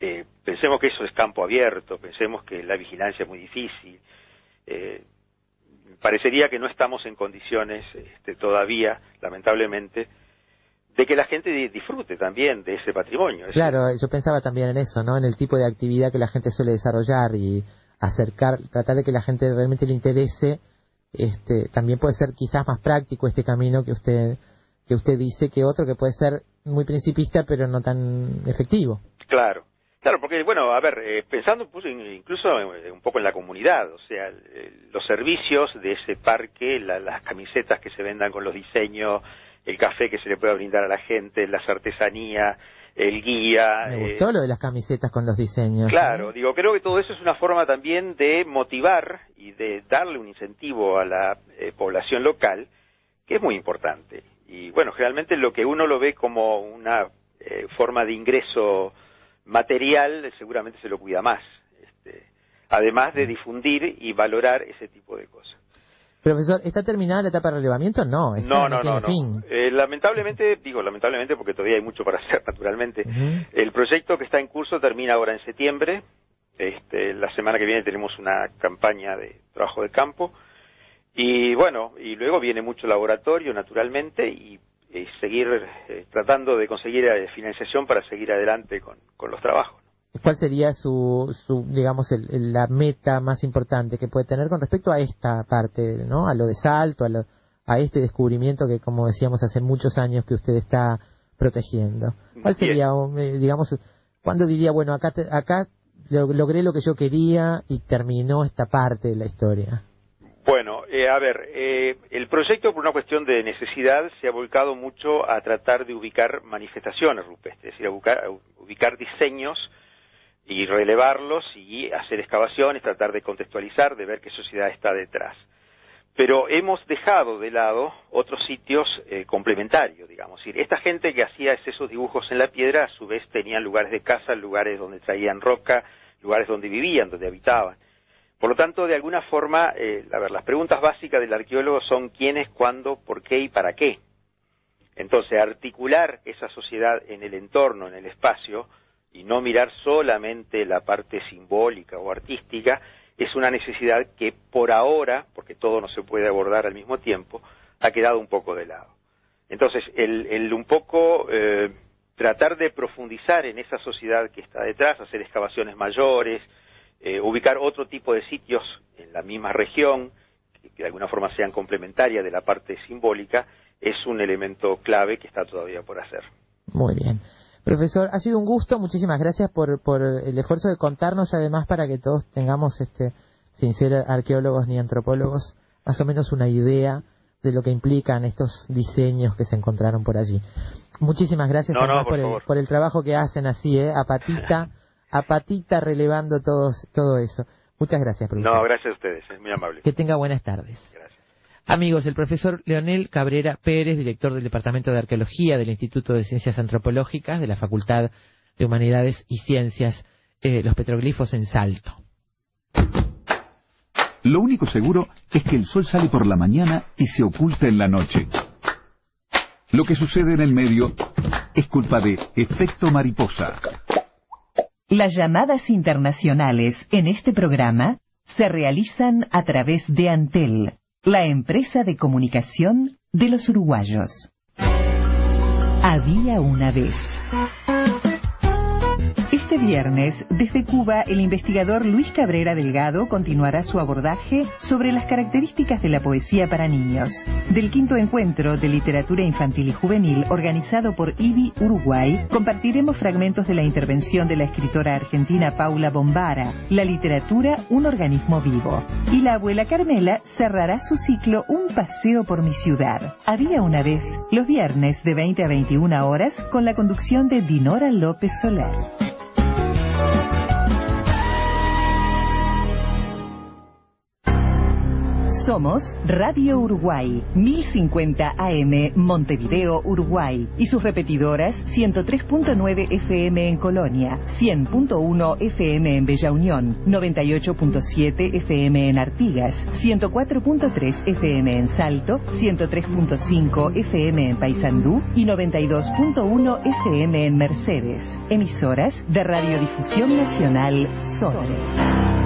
eh, pensemos que eso es campo abierto, pensemos que la vigilancia es muy difícil. Eh, parecería que no estamos en condiciones este, todavía, lamentablemente, de que la gente di- disfrute también de ese patrimonio. Claro, yo pensaba también en eso, ¿no? En el tipo de actividad que la gente suele desarrollar y acercar, tratar de que la gente realmente le interese. Este, también puede ser quizás más práctico este camino que usted que usted dice que otro que puede ser muy principista pero no tan efectivo. Claro, claro, porque bueno, a ver, eh, pensando pues, in- incluso eh, un poco en la comunidad, o sea, el- los servicios de ese parque, la- las camisetas que se vendan con los diseños, el café que se le pueda brindar a la gente, las artesanías, el guía. Me eh, gustó lo de las camisetas con los diseños. Claro, digo, creo que todo eso es una forma también de motivar y de darle un incentivo a la eh, población local, que es muy importante. Y bueno, generalmente lo que uno lo ve como una eh, forma de ingreso material, seguramente se lo cuida más. Este, además de difundir y valorar ese tipo de cosas. Profesor, ¿está terminada la etapa de relevamiento? No, esta No, no, no, no. fin. Eh, lamentablemente, digo lamentablemente porque todavía hay mucho para hacer, naturalmente. El proyecto que está en curso termina ahora en septiembre. Este, la semana que viene tenemos una campaña de trabajo de campo Y bueno, y luego viene mucho laboratorio, naturalmente, y, y seguir eh, tratando de conseguir eh, financiación para seguir adelante con, con los trabajos. ¿Cuál sería su, su digamos, el- el- la meta más importante que puede tener con respecto a esta parte, ¿no? A lo de Salto, a, lo- a este descubrimiento que, como decíamos, hace muchos años que usted está protegiendo. ¿Cuál sería, eh, digamos, cuándo diría, bueno, acá, te- acá lo- logré lo que yo quería y terminó esta parte de la historia? Bueno, eh, a ver, eh, el proyecto por una cuestión de necesidad se ha volcado mucho a tratar de ubicar manifestaciones rupestres, es decir, a ubicar, diseños y relevarlos y hacer excavaciones, tratar de contextualizar, de ver qué sociedad está detrás. Pero hemos dejado de lado otros sitios eh, complementarios, digamos. Esta gente que hacía esos dibujos en la piedra, a su vez tenían lugares de casa, lugares donde traían roca, lugares donde vivían, donde habitaban. Por lo tanto, de alguna forma, eh, las preguntas básicas del arqueólogo son quiénes, cuándo, por qué y para qué. Entonces, articular esa sociedad en el entorno, en el espacio, y no mirar solamente la parte simbólica o artística, es una necesidad que por ahora, porque todo no se puede abordar al mismo tiempo, ha quedado un poco de lado. Entonces, el, el un poco eh, tratar de profundizar en esa sociedad que está detrás, hacer excavaciones mayores, eh, ubicar otro tipo de sitios en la misma región, que, que de alguna forma sean complementarias de la parte simbólica, es un elemento clave que está todavía por hacer. Muy bien. Profesor, ha sido un gusto, muchísimas gracias por, por el esfuerzo de contarnos además para que todos tengamos, este, sin ser arqueólogos ni antropólogos, más o menos una idea de lo que implican estos diseños que se encontraron por allí. Muchísimas gracias No, por por, el, por el trabajo que hacen así, ¿eh? a patita, a patita relevando todos, todo eso. Muchas gracias, profesor. No, gracias a ustedes, es muy amable. Que tenga buenas tardes. Amigos, el profesor Leonel Cabrera Pérez, director del Departamento de Arqueología del Instituto de Ciencias Antropológicas de la Facultad de Humanidades y Ciencias, eh, los petroglifos en Salto. Lo único seguro es que el sol sale por la mañana y se oculta en la noche. Lo que sucede en el medio es culpa de efecto mariposa. Las llamadas internacionales en este programa se realizan a través de Antel, la empresa de comunicación de los uruguayos. Había una vez. Este viernes, desde Cuba, el investigador Luis Cabrera Delgado continuará su abordaje sobre las características de la poesía para niños. Del quinto encuentro de literatura infantil y juvenil organizado por IBI Uruguay, compartiremos fragmentos de la intervención de la escritora argentina Paula Bombara, La literatura, un organismo vivo. Y la abuela Carmela cerrará su ciclo Un paseo por mi ciudad. Había una vez, los viernes de 20 a 21 horas, con la conducción de Dinora López Soler. Somos Radio Uruguay, 1050 AM Montevideo, Uruguay, y sus repetidoras 103.9 FM en Colonia, 100.1 FM en Bella Unión, 98.7 FM en Artigas, 104.3 FM en Salto, 103.5 FM en Paysandú y 92.1 FM en Mercedes. Emisoras de Radiodifusión Nacional Sodre.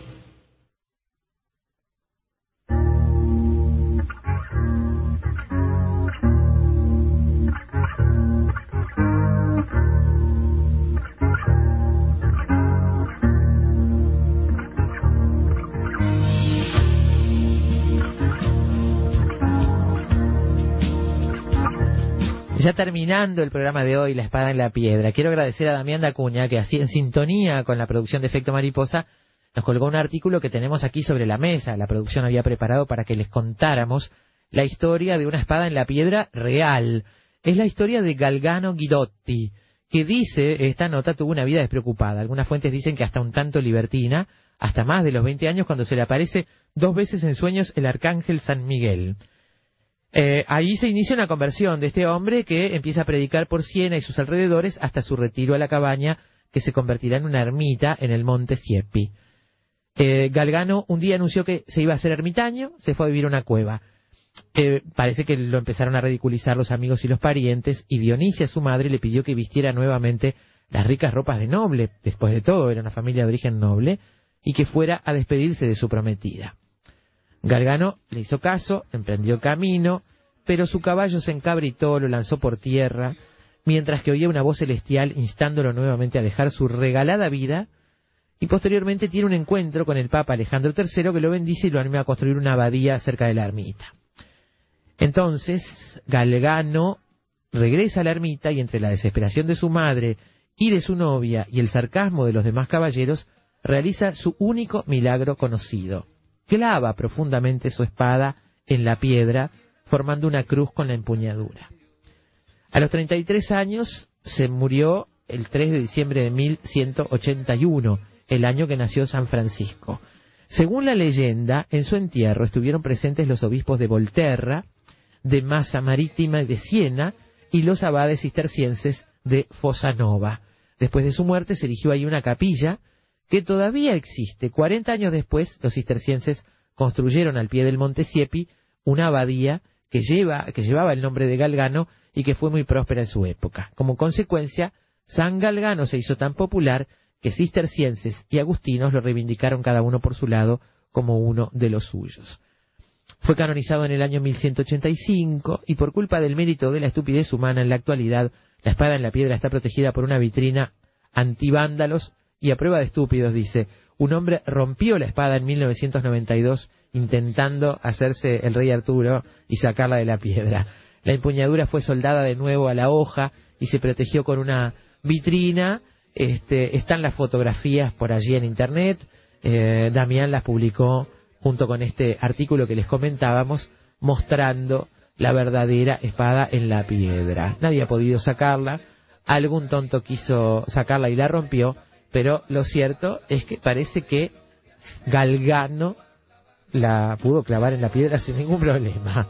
Ya terminando el programa de hoy, La Espada en la Piedra, quiero agradecer a Damián Dacuña, que así en sintonía con la producción de Efecto Mariposa, nos colgó un artículo que tenemos aquí sobre la mesa. La producción había preparado para que les contáramos la historia de una espada en la piedra real. Es la historia de Galgano Guidotti, que dice, esta nota tuvo una vida despreocupada. Algunas fuentes dicen que hasta un tanto libertina, hasta más de los 20 años cuando se le aparece dos veces en sueños el arcángel San Miguel. Eh, ahí se inicia una conversión de este hombre que empieza a predicar por Siena y sus alrededores hasta su retiro a la cabaña que se convertirá en una ermita en el monte Siepi. Eh, Galgano un día anunció que se iba a hacer ermitaño, se fue a vivir a una cueva. Eh, parece que lo empezaron a ridiculizar los amigos y los parientes, y Dionisia, su madre, le pidió que vistiera nuevamente las ricas ropas de noble, después de todo era una familia de origen noble, y que fuera a despedirse de su prometida. Galgano le hizo caso, emprendió camino, pero su caballo se encabritó, lo lanzó por tierra, mientras que oía una voz celestial instándolo nuevamente a dejar su regalada vida, y posteriormente tiene un encuentro con el Papa Alejandro III que lo bendice y lo anima a construir una abadía cerca de la ermita. Entonces, Galgano regresa a la ermita y entre la desesperación de su madre y de su novia y el sarcasmo de los demás caballeros, realiza su único milagro conocido. Clava profundamente su espada en la piedra, formando una cruz con la empuñadura. A los 33 años se murió el 3 de diciembre de 1181, el año que nació San Francisco. Según la leyenda, en su entierro estuvieron presentes los obispos de Volterra, de Massa Marítima y de Siena, y los abades cistercienses de Fosanova. Después de su muerte se erigió ahí una capilla que todavía existe. Cuarenta años después, los cistercienses construyeron al pie del monte Siepi una abadía que, lleva, que llevaba el nombre de Galgano y que fue muy próspera en su época. Como consecuencia, San Galgano se hizo tan popular que cistercienses y agustinos lo reivindicaron cada uno por su lado como uno de los suyos. Fue canonizado en el año 1185 y por culpa del mérito de la estupidez humana en la actualidad, la espada en la piedra está protegida por una vitrina antivándalos y a prueba de estúpidos, dice, un hombre rompió la espada en 1992 intentando hacerse el rey Arturo y sacarla de la piedra. La empuñadura fue soldada de nuevo a la hoja y se protegió con una vitrina. Este, están las fotografías por allí en internet. Eh, Damián las publicó junto con este artículo que les comentábamos, mostrando la verdadera espada en la piedra. Nadie ha podido sacarla, algún tonto quiso sacarla y la rompió, pero lo cierto es que parece que Galgano la pudo clavar en la piedra sin ningún problema.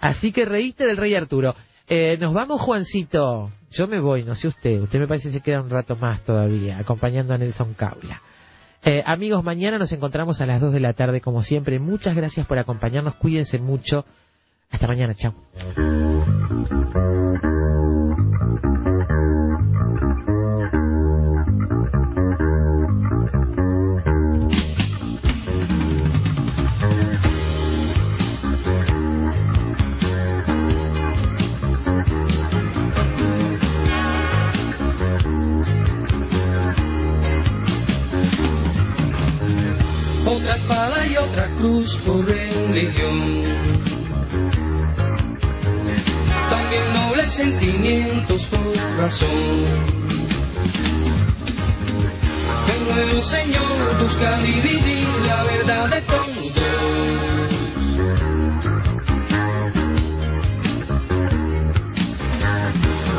Así que reíste del rey Arturo. Eh, nos vamos, Juancito. Yo me voy, no sé usted. Usted me parece que se queda un rato más todavía, acompañando a Nelson Caula. Eh, amigos, mañana nos encontramos a las 2 de la tarde, como siempre. Muchas gracias por acompañarnos. Cuídense mucho. Hasta mañana. Chao. Cruz por religión. También nobles sentimientos por razón. El nuevo Señor busca dividir la verdad de todos.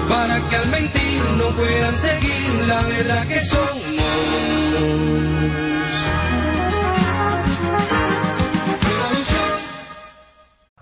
Para que al mentir no puedan seguir la verdad que somos.